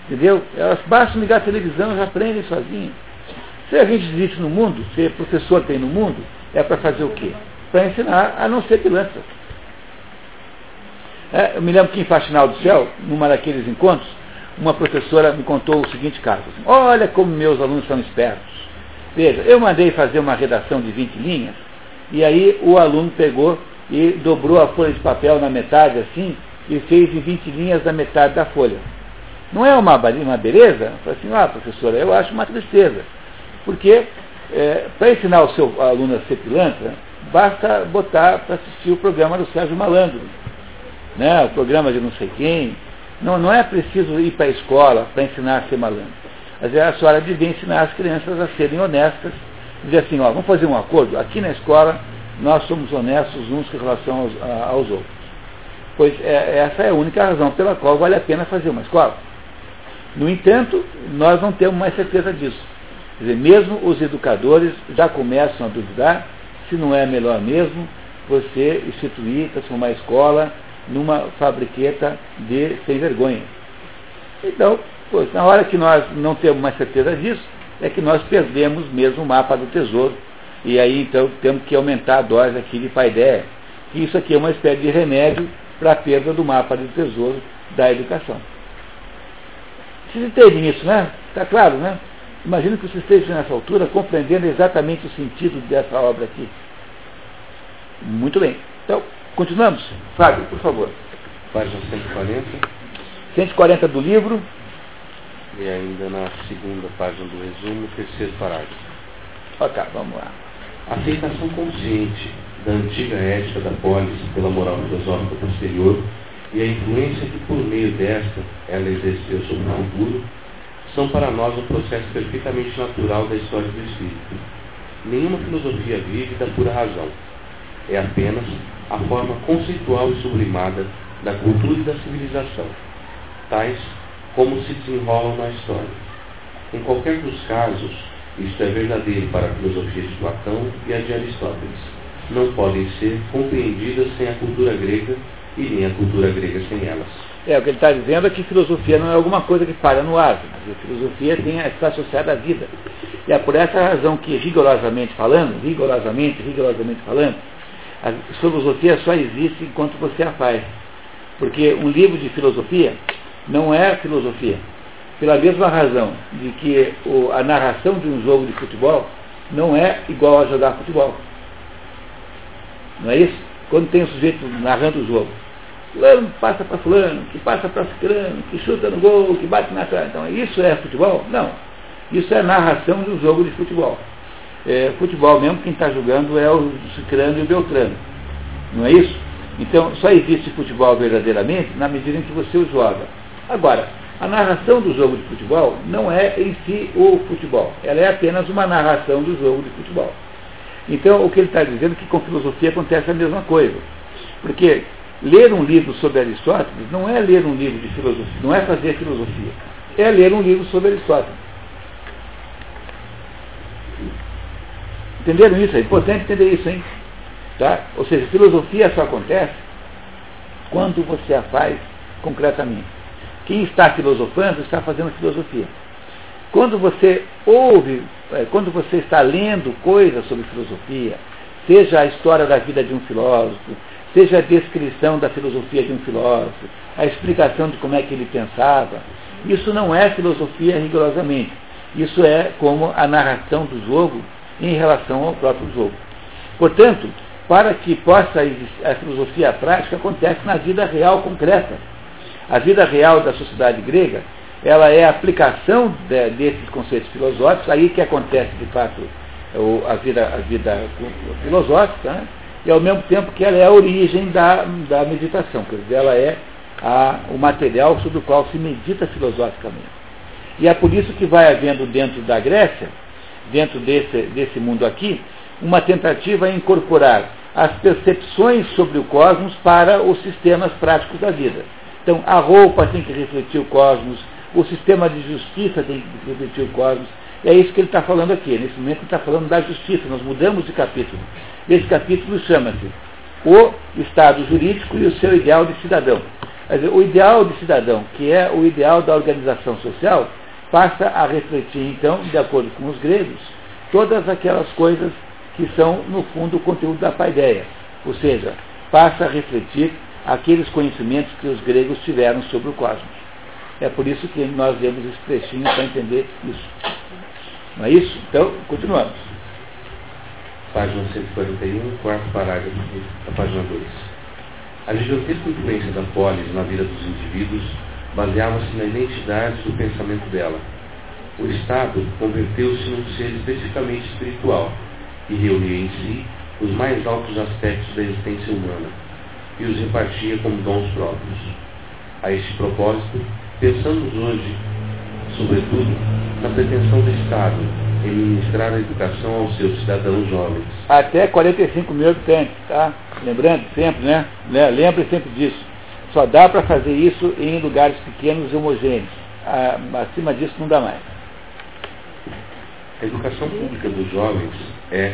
Entendeu? Elas bastam ligar a televisão, já aprendem sozinhas. Se a gente existe no mundo, se professor tem no mundo, é para fazer o quê? Para ensinar a não ser pilantra. É, eu me lembro que em Faxinal do Céu, numa daqueles encontros, uma professora me contou o seguinte caso. Assim, Olha como meus alunos são espertos. Veja, eu mandei fazer uma redação de 20 linhas, e aí o aluno pegou e dobrou a folha de papel na metade assim, e fez em 20 linhas da metade da folha. Não é uma, uma beleza? Eu falei assim, ah, professora, eu acho uma tristeza. Porque é, para ensinar o seu aluno a ser pilantra, basta botar para assistir o programa do Sérgio Malandro, né, o programa de não sei quem. Não, não é preciso ir para a escola para ensinar a ser malandro. Mas é a senhora devia ensinar as crianças a serem honestas. Dizer assim, ó, vamos fazer um acordo? Aqui na escola nós somos honestos uns com relação aos, a, aos outros. Pois é, essa é a única razão pela qual vale a pena fazer uma escola. No entanto, nós não temos mais certeza disso. Quer dizer, mesmo os educadores já começam a duvidar se não é melhor mesmo você instituir, transformar a escola numa fabriqueta de sem vergonha. Então, pois, na hora que nós não temos mais certeza disso, é que nós perdemos mesmo o mapa do tesouro. E aí então temos que aumentar a dose aqui de paideia. Que isso aqui é uma espécie de remédio para a perda do mapa do tesouro da educação. Vocês entendem isso, né? Está claro, né? Imagino que vocês estejam nessa altura compreendendo exatamente o sentido dessa obra aqui. Muito bem. Então, continuamos. Fábio, por favor. Página 140. 140 do livro. E ainda na segunda página do resumo, terceiro parágrafo. Ok, vamos lá. A aceitação consciente da antiga ética da polis pela moral filosófica posterior e a influência que por meio desta ela exerceu sobre o futuro são para nós um processo perfeitamente natural da história do espírito. Nenhuma filosofia vive da pura razão. É apenas a forma conceitual e sublimada da cultura e da civilização, tais como se desenrolam na história. Em qualquer dos casos, isto é verdadeiro para a filosofia de Platão e a de Aristóteles. não podem ser compreendidas sem a cultura grega e nem a cultura grega sem elas. É, o que ele está dizendo é que filosofia não é alguma coisa que para no ar. A filosofia tem, está associada à vida. E é por essa razão que, rigorosamente falando, rigorosamente, rigorosamente falando, a filosofia só existe enquanto você a faz. Porque um livro de filosofia não é filosofia. Pela mesma razão de que o, a narração de um jogo de futebol não é igual a jogar futebol. Não é isso? Quando tem um sujeito narrando o jogo, fulano passa para fulano, que passa para ciclano, que chuta no gol, que bate na cara. Então, isso é futebol? Não. Isso é narração de um jogo de futebol. É, futebol mesmo, quem está jogando é o ciclano e o beltrano. Não é isso? Então, só existe futebol verdadeiramente na medida em que você o joga. Agora, a narração do jogo de futebol não é em si o futebol. Ela é apenas uma narração do jogo de futebol. Então, o que ele está dizendo é que com filosofia acontece a mesma coisa. Porque ler um livro sobre Aristóteles não é ler um livro de filosofia, não é fazer filosofia. É ler um livro sobre Aristóteles. Entenderam isso? É importante entender isso, hein? Tá? Ou seja, filosofia só acontece quando você a faz concretamente. Quem está filosofando está fazendo filosofia. Quando você ouve, é, quando você está lendo coisas sobre filosofia, seja a história da vida de um filósofo, seja a descrição da filosofia de um filósofo, a explicação de como é que ele pensava, isso não é filosofia rigorosamente. Isso é como a narração do jogo em relação ao próprio jogo. Portanto, para que possa existir a filosofia prática, acontece na vida real concreta. A vida real da sociedade grega, ela é a aplicação de, desses conceitos filosóficos, aí que acontece de fato a vida, a vida filosófica, né? E ao mesmo tempo que ela é a origem da, da meditação, quer dizer, ela é a, o material sobre o qual se medita filosoficamente. E é por isso que vai havendo dentro da Grécia, dentro desse, desse mundo aqui, uma tentativa em incorporar as percepções sobre o cosmos para os sistemas práticos da vida. Então, a roupa tem que refletir o cosmos, o sistema de justiça tem que refletir o cosmos. É isso que ele está falando aqui. Nesse momento ele está falando da justiça. Nós mudamos de capítulo. Esse capítulo chama-se O Estado Jurídico e o seu ideal de cidadão. Dizer, o ideal de cidadão, que é o ideal da organização social, passa a refletir, então, de acordo com os gregos, todas aquelas coisas que são, no fundo, o conteúdo da paideia. Ou seja, passa a refletir aqueles conhecimentos que os gregos tiveram sobre o cosmos. É por isso que nós vemos esse trechinho para entender isso. Não é isso? Então, continuamos. Página 141, quarto parágrafo da página 2. A gigantesca influência da polis na vida dos indivíduos baseava-se na identidade do pensamento dela. O Estado converteu-se num ser especificamente espiritual e reunia em si os mais altos aspectos da existência humana e os repartia como dons próprios. A este propósito, pensamos hoje, sobretudo, na pretensão do Estado em ministrar a educação aos seus cidadãos jovens. Até 45 mil habitantes, tá? Lembrando sempre, né? Lembre sempre disso. Só dá para fazer isso em lugares pequenos e homogêneos. Acima disso não dá mais. A educação pública dos jovens é,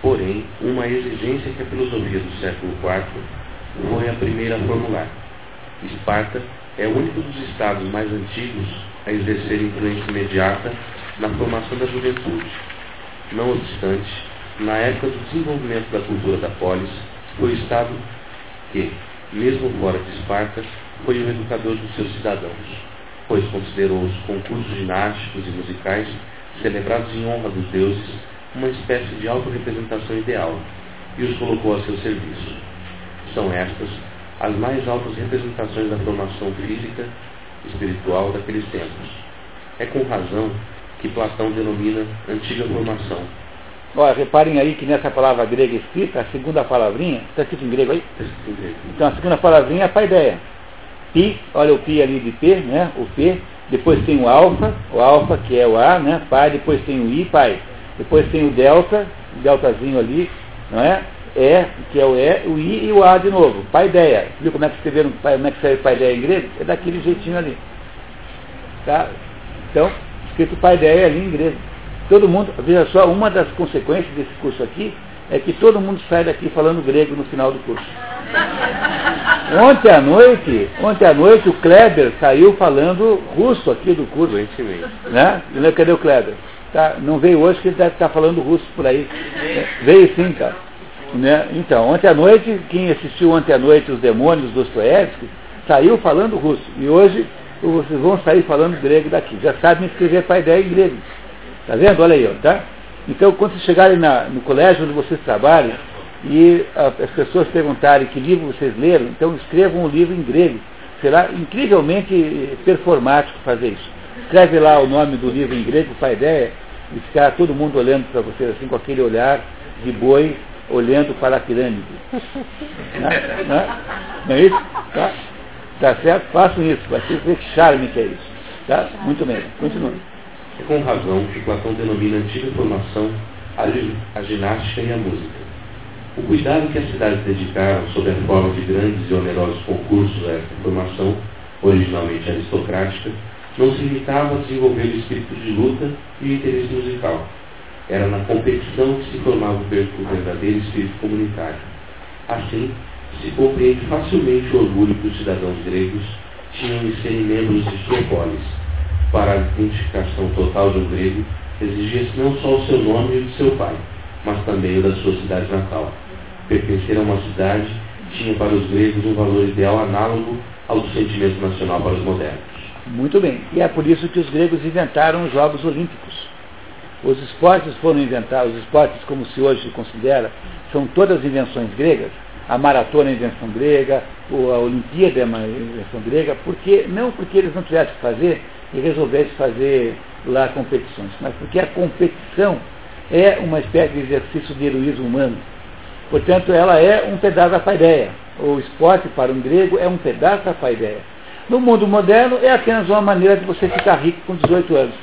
porém, uma exigência que a filosofia do século IV foi a primeira a formular. Esparta é o único dos estados mais antigos a exercer influência imediata na formação da juventude. Não obstante, na época do desenvolvimento da cultura da polis, foi o estado que, mesmo fora de Esparta, foi o educador dos seus cidadãos, pois considerou os concursos ginásticos e musicais celebrados em honra dos deuses uma espécie de autorrepresentação ideal e os colocou a seu serviço. São estas as mais altas representações da formação física e espiritual daqueles tempos. É com razão que Platão denomina antiga formação. Olha, reparem aí que nessa palavra grega escrita, a segunda palavrinha, está escrito em grego aí? Está escrito em grego. Então a segunda palavrinha é a paideia. Pi, olha o pi ali de P, né? O P, depois tem o alfa, o alfa que é o A, né? Pai, depois tem o I, pai. Depois tem o delta, o deltazinho ali, não é? E, que é o E, o I e o A de novo. Paideia. Viu como é que escreveram, como é que saiu paideia em grego? É daquele jeitinho ali. Tá? Então, escrito paideia ali em grego. Todo mundo, veja só, uma das consequências desse curso aqui é que todo mundo sai daqui falando grego no final do curso. Ontem à noite, ontem à noite o Kleber saiu falando russo aqui do curso. Né? Cadê o Kleber? Tá, não veio hoje que ele deve estar falando russo por aí. Veio sim, cara. Né? Então, ontem à noite, quem assistiu ontem à noite os demônios dos Dostoiévski, saiu falando russo. E hoje vocês vão sair falando grego daqui. Já sabem escrever para ideia em grego. Tá vendo? Olha aí, ó, tá? Então, quando vocês chegarem na, no colégio onde vocês trabalham, e as pessoas perguntarem que livro vocês leram, então escrevam um livro em grego. Será incrivelmente performático fazer isso. Escreve lá o nome do livro em grego para a ideia e ficar todo mundo olhando para vocês assim com aquele olhar de boi olhando para a pirâmide. Não, não, não é isso? Tá? tá certo? Façam isso, vai ser que charme que é isso. Tá? Muito bem, continua. É com razão que Platão denomina antiga formação a ginástica e a música. O cuidado que as cidades dedicaram sob a forma de grandes e onerosos concursos a esta formação, originalmente aristocrática, não se limitava a desenvolver o espírito de luta e o interesse musical. Era na competição que se formava o verdadeiro espírito comunitário. Assim, se compreende facilmente o orgulho que os cidadãos gregos tinham de serem membros de sua polis. Para a identificação total de um grego, exigia-se não só o seu nome e o de seu pai, mas também o da sua cidade natal pertencer a uma cidade tinha para os gregos um valor ideal análogo ao do sentimento nacional para os modernos. Muito bem. E é por isso que os gregos inventaram os Jogos Olímpicos. Os esportes foram inventados, os esportes como se hoje considera, são todas invenções gregas. A maratona é invenção grega, a Olimpíada é uma invenção grega, porque, não porque eles não tivessem que fazer e resolvessem fazer lá competições, mas porque a competição é uma espécie de exercício de heroísmo humano Portanto, ela é um pedaço da paideia. O esporte para um grego é um pedaço da paideia. No mundo moderno, é apenas uma maneira de você ficar rico com 18 anos.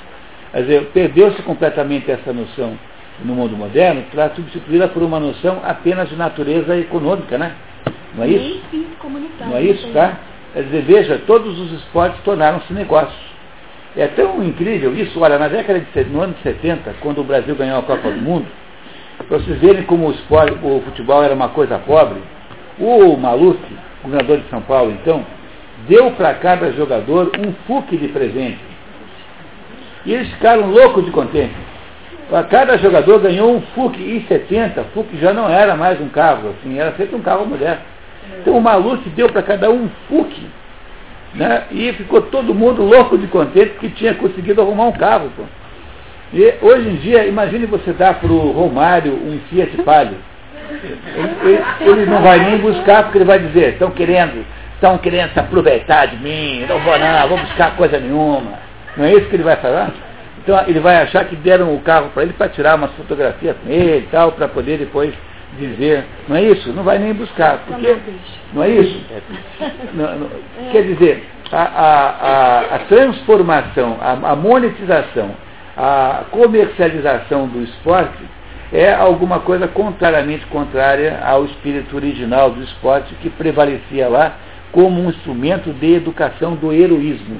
Quer dizer, perdeu-se completamente essa noção no mundo moderno para substituí-la por uma noção apenas de natureza econômica, né? Não é isso? Não é isso, tá? Quer dizer, veja, todos os esportes tornaram-se negócios. É tão incrível isso, olha, na década de no ano de 70, quando o Brasil ganhou a Copa do Mundo, para vocês verem como o, esporte, o futebol era uma coisa pobre, o Maluf, governador de São Paulo, então, deu para cada jogador um FUC de presente. E eles ficaram loucos de contente. Cada jogador ganhou um FUC I-70. FUC já não era mais um carro, assim, era feito um carro moderno. Então o Maluf deu para cada um um FUC. Né? E ficou todo mundo louco de contente que tinha conseguido arrumar um carro. Pô. E hoje em dia, imagine você dar para o Romário um Fiat Palio. Ele, ele, não vai nem buscar porque ele vai dizer, estão querendo, estão querendo se aproveitar de mim, não vou não, vou buscar coisa nenhuma. Não é isso que ele vai falar? Então ele vai achar que deram o carro para ele para tirar umas fotografias com ele e tal, para poder depois dizer, não é isso? Não vai nem buscar, porque não é isso? Não, não, quer dizer, a, a, a, a transformação, a, a monetização a comercialização do esporte é alguma coisa contrariamente contrária ao espírito original do esporte que prevalecia lá como um instrumento de educação do heroísmo,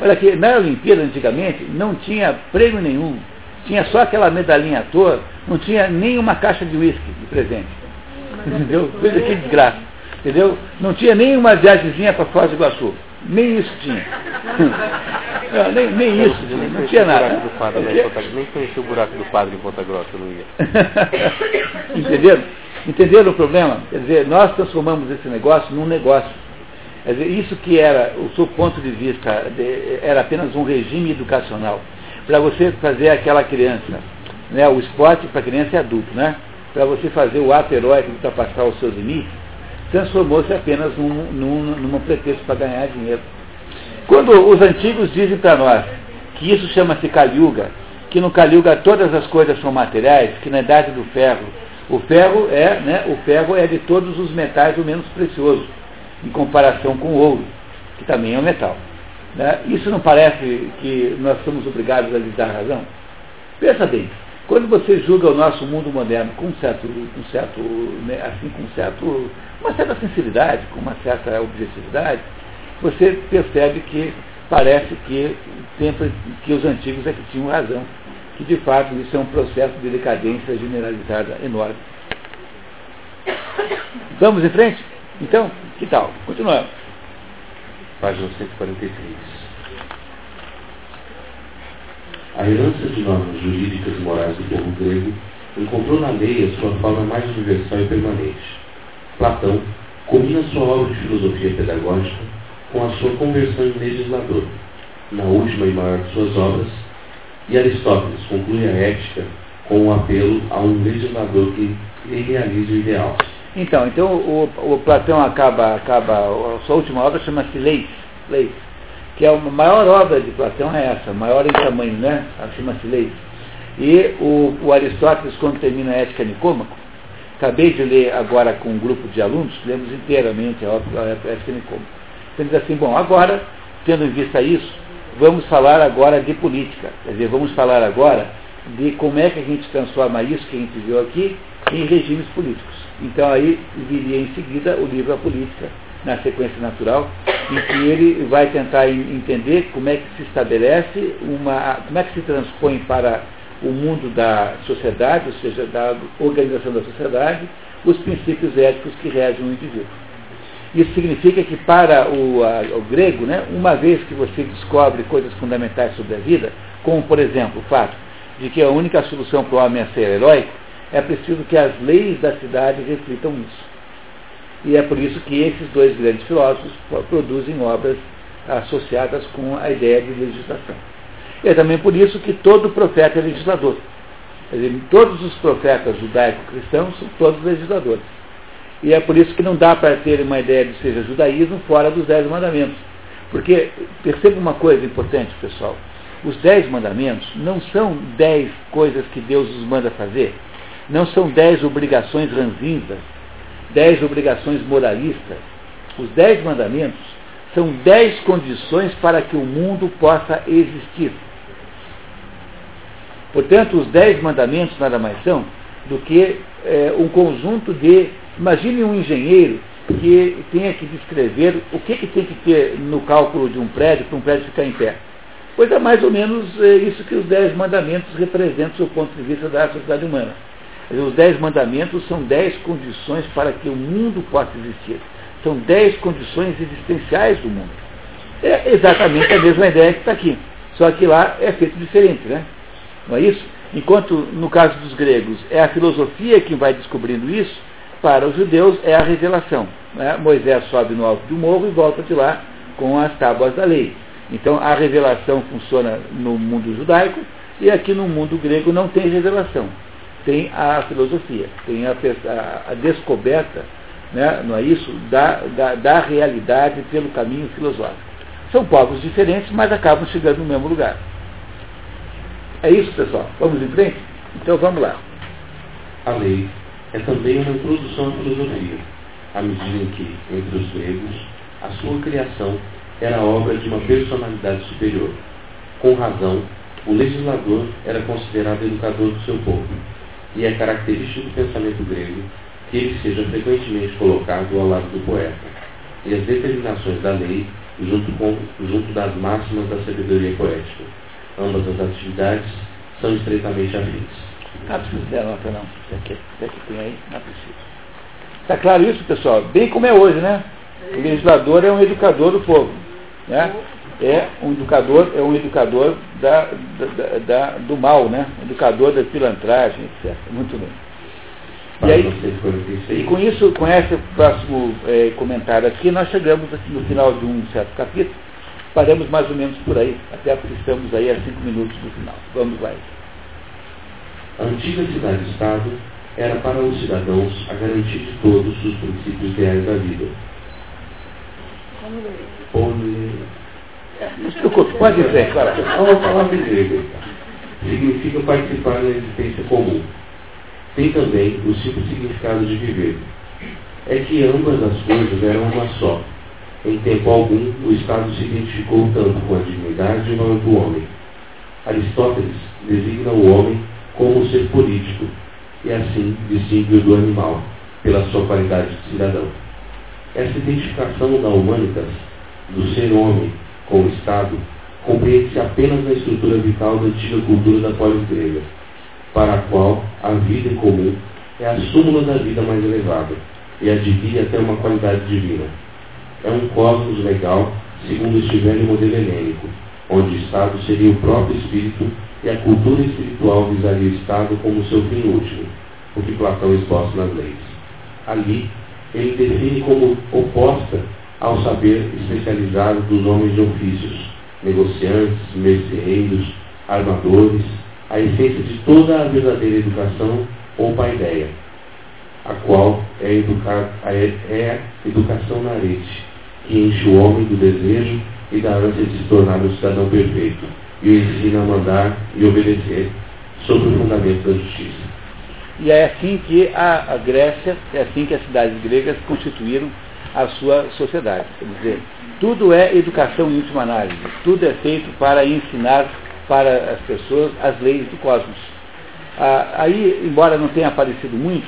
Olha aqui, na Olimpíada antigamente não tinha prêmio nenhum. Tinha só aquela medalhinha à toa, não tinha nenhuma caixa de uísque de presente. Entendeu? Veja que desgraça. Entendeu? Não tinha nenhuma viagemzinha para Foz do Iguaçu. Nem isso tinha. Não, nem, nem isso, não, não tinha nada. Do padre, nem conheci o buraco do padre em Ponta Grossa, não ia. Entenderam? Entenderam o problema? Quer dizer, nós transformamos esse negócio num negócio. Quer dizer, isso que era, o seu ponto de vista, de, era apenas um regime educacional. Para você fazer aquela criança, né, o esporte para criança e adulto, né? Para você fazer o ato heróico para passar os seus limites, transformou-se apenas num, num, num pretexto para ganhar dinheiro. Quando os antigos dizem para nós que isso chama-se Kaliuga, que no Kaliuga todas as coisas são materiais, que na Idade do Ferro O ferro é, né, o ferro é de todos os metais o menos precioso, em comparação com o ouro, que também é um metal. Né? Isso não parece que nós somos obrigados a lhes dar razão? Pensa bem, quando você julga o nosso mundo moderno com certo, com certo, né, assim, com certo, uma certa sinceridade, com uma certa objetividade, você percebe que parece que sempre que os antigos é que tinham razão, que de fato isso é um processo de decadência generalizada enorme. Vamos em frente? Então, que tal? Continuamos. Página 143. A herança de normas jurídicas e morais do povo grego encontrou na lei a sua forma mais universal e permanente. Platão combina sua obra de filosofia pedagógica com a sua conversão em legislador, na última e maior de suas obras, e Aristóteles conclui a ética com o um apelo a um legislador que realize o ideal. Então, então o, o Platão acaba, acaba, a sua última obra chama-se Leis, Leis, que é a maior obra de Platão é essa, maior em tamanho, né? Chama-se Leis. E o, o, Aristóteles, quando termina a Ética Nicômaco, acabei de ler agora com um grupo de alunos, lemos inteiramente a, a Ética Nicômaco. Então diz assim, bom, agora, tendo em vista isso, vamos falar agora de política. Quer dizer, vamos falar agora de como é que a gente transforma isso que a gente viu aqui em regimes políticos. Então aí viria em seguida o livro A Política, na sequência natural, em que ele vai tentar entender como é que se estabelece uma. como é que se transpõe para o mundo da sociedade, ou seja, da organização da sociedade, os princípios éticos que regem o indivíduo. Isso significa que para o, a, o grego, né, uma vez que você descobre coisas fundamentais sobre a vida, como por exemplo o fato de que a única solução para o homem é ser heróico, é preciso que as leis da cidade reflitam isso. E é por isso que esses dois grandes filósofos produzem obras associadas com a ideia de legislação. E é também por isso que todo profeta é legislador. Dizer, todos os profetas judaico-cristãos são todos legisladores. E é por isso que não dá para ter uma ideia de seja judaísmo fora dos dez mandamentos. Porque, perceba uma coisa importante, pessoal. Os dez mandamentos não são dez coisas que Deus nos manda fazer. Não são dez obrigações ranzinhas, dez obrigações moralistas. Os dez mandamentos são dez condições para que o mundo possa existir. Portanto, os dez mandamentos nada mais são do que é, um conjunto de Imagine um engenheiro que tenha que descrever o que, que tem que ter no cálculo de um prédio para um prédio ficar em pé. Pois é mais ou menos é, isso que os dez mandamentos representam do ponto de vista da sociedade humana. Os dez mandamentos são dez condições para que o mundo possa existir. São dez condições existenciais do mundo. É exatamente a mesma ideia que está aqui. Só que lá é feito diferente, né? Não é isso? Enquanto no caso dos gregos é a filosofia que vai descobrindo isso, para os judeus é a revelação. Né? Moisés sobe no alto do morro e volta de lá com as tábuas da lei. Então a revelação funciona no mundo judaico e aqui no mundo grego não tem revelação. Tem a filosofia, tem a, a, descoberta, né? não é isso, da, da, da realidade pelo caminho filosófico. São povos diferentes, mas acabam chegando no mesmo lugar. É isso, pessoal. Vamos em frente? Então vamos lá. A lei é também uma introdução à filosofia, à medida em que, entre os gregos, a sua criação era obra de uma personalidade superior. Com razão, o legislador era considerado educador do seu povo, e é característico do pensamento grego que ele seja frequentemente colocado ao lado do poeta, e as determinações da lei junto, com, junto das máximas da sabedoria poética. Ambas as atividades são estreitamente afins. Não precisa nota não. Você que tem aí, não precisa. Está claro isso, pessoal? Bem como é hoje, né? O legislador é um educador do povo. Né? É um educador, é um educador da, da, da, do mal, né? Educador da pilantragem, etc. Muito bem. E, aí, e com isso, com esse próximo é, comentário aqui, nós chegamos aqui no final de um certo capítulo. Paramos mais ou menos por aí, até porque estamos aí a cinco minutos do final. Vamos lá. A antiga cidade-estado era para os cidadãos a garantia de todos os princípios reais da vida. Preocupe, pode dizer, claro. Vamos falar de grego. Significa participar da existência comum. tem também o simples significado de viver. É que ambas as coisas eram uma só. Em tempo algum, o Estado se identificou tanto com a dignidade e o homem. Aristóteles designa o homem como ser político, e assim distingue-o do animal, pela sua qualidade de cidadão. Essa identificação da humanitas, do ser homem com o Estado, compreende-se apenas na estrutura vital da antiga cultura da polis grega, para a qual a vida em comum é a súmula da vida mais elevada e adquire até uma qualidade divina. É um cosmos legal, segundo este velho modelo helênico, onde o Estado seria o próprio espírito e a cultura espiritual visaria o Estado como seu fim último, o que Platão exposta nas leis. Ali, ele define como oposta ao saber especializado dos homens de ofícios, negociantes, merceeiros, armadores, a essência de toda a verdadeira educação ou paideia, a qual é, educar, é a educação na arete, que enche o homem do desejo e da ânsia de se tornar um cidadão perfeito, e o ensina a mandar e obedecer sob o fundamento da justiça. E é assim que a, a Grécia, é assim que as cidades gregas constituíram a sua sociedade. Quer dizer, tudo é educação em última análise, tudo é feito para ensinar para as pessoas as leis do cosmos. Ah, aí, embora não tenha aparecido muito,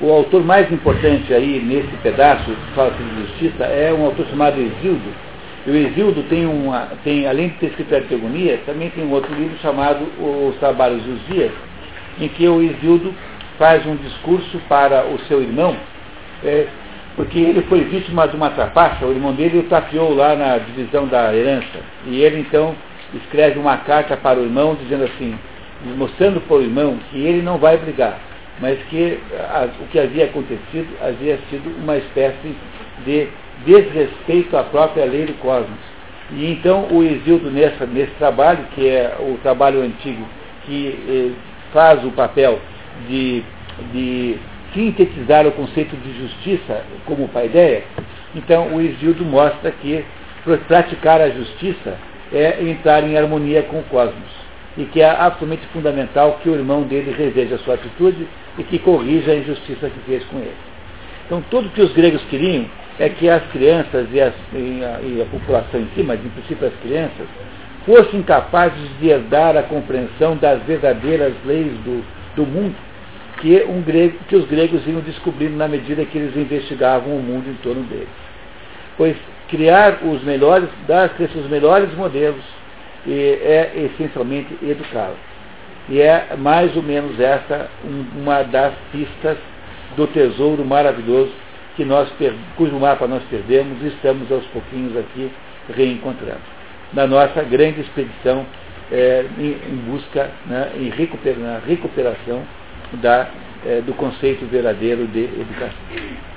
o autor mais importante aí nesse pedaço que fala sobre justiça é um autor chamado Exildo. E o Exildo tem, uma, tem além de ter escrito a Artegonia, também tem um outro livro chamado Os Trabalhos dos Dias, em que o Exildo faz um discurso para o seu irmão, é, porque ele foi vítima de uma trapaça, o irmão dele o tapeou lá na divisão da herança. E ele então escreve uma carta para o irmão dizendo assim, mostrando para o irmão que ele não vai brigar, mas que a, o que havia acontecido havia sido uma espécie de desrespeito à própria lei do cosmos. E então o Exildo nessa, nesse trabalho, que é o trabalho antigo, que eh, faz o papel de, de sintetizar o conceito de justiça como paideia, então o Exildo mostra que praticar a justiça é entrar em harmonia com o cosmos. E que é absolutamente fundamental que o irmão dele reveja a sua atitude e que corrija a injustiça que fez com ele. Então, tudo que os gregos queriam é que as crianças e, as, e, a, e a, população em si, mas em princípio as crianças, fossem capazes de herdar a compreensão das verdadeiras leis do, do mundo que, um grego, que os gregos iam descobrindo na medida que eles investigavam o mundo em torno deles. Pois criar os melhores, dar os melhores modelos é essencialmente educá-las. E é mais ou menos essa uma das pistas do tesouro maravilhoso que nós, cujo mapa nós perdemos e estamos aos pouquinhos aqui reencontrando. Na nossa grande expedição é, em, em, busca, né, em recuperação da, é, do conceito verdadeiro de educação.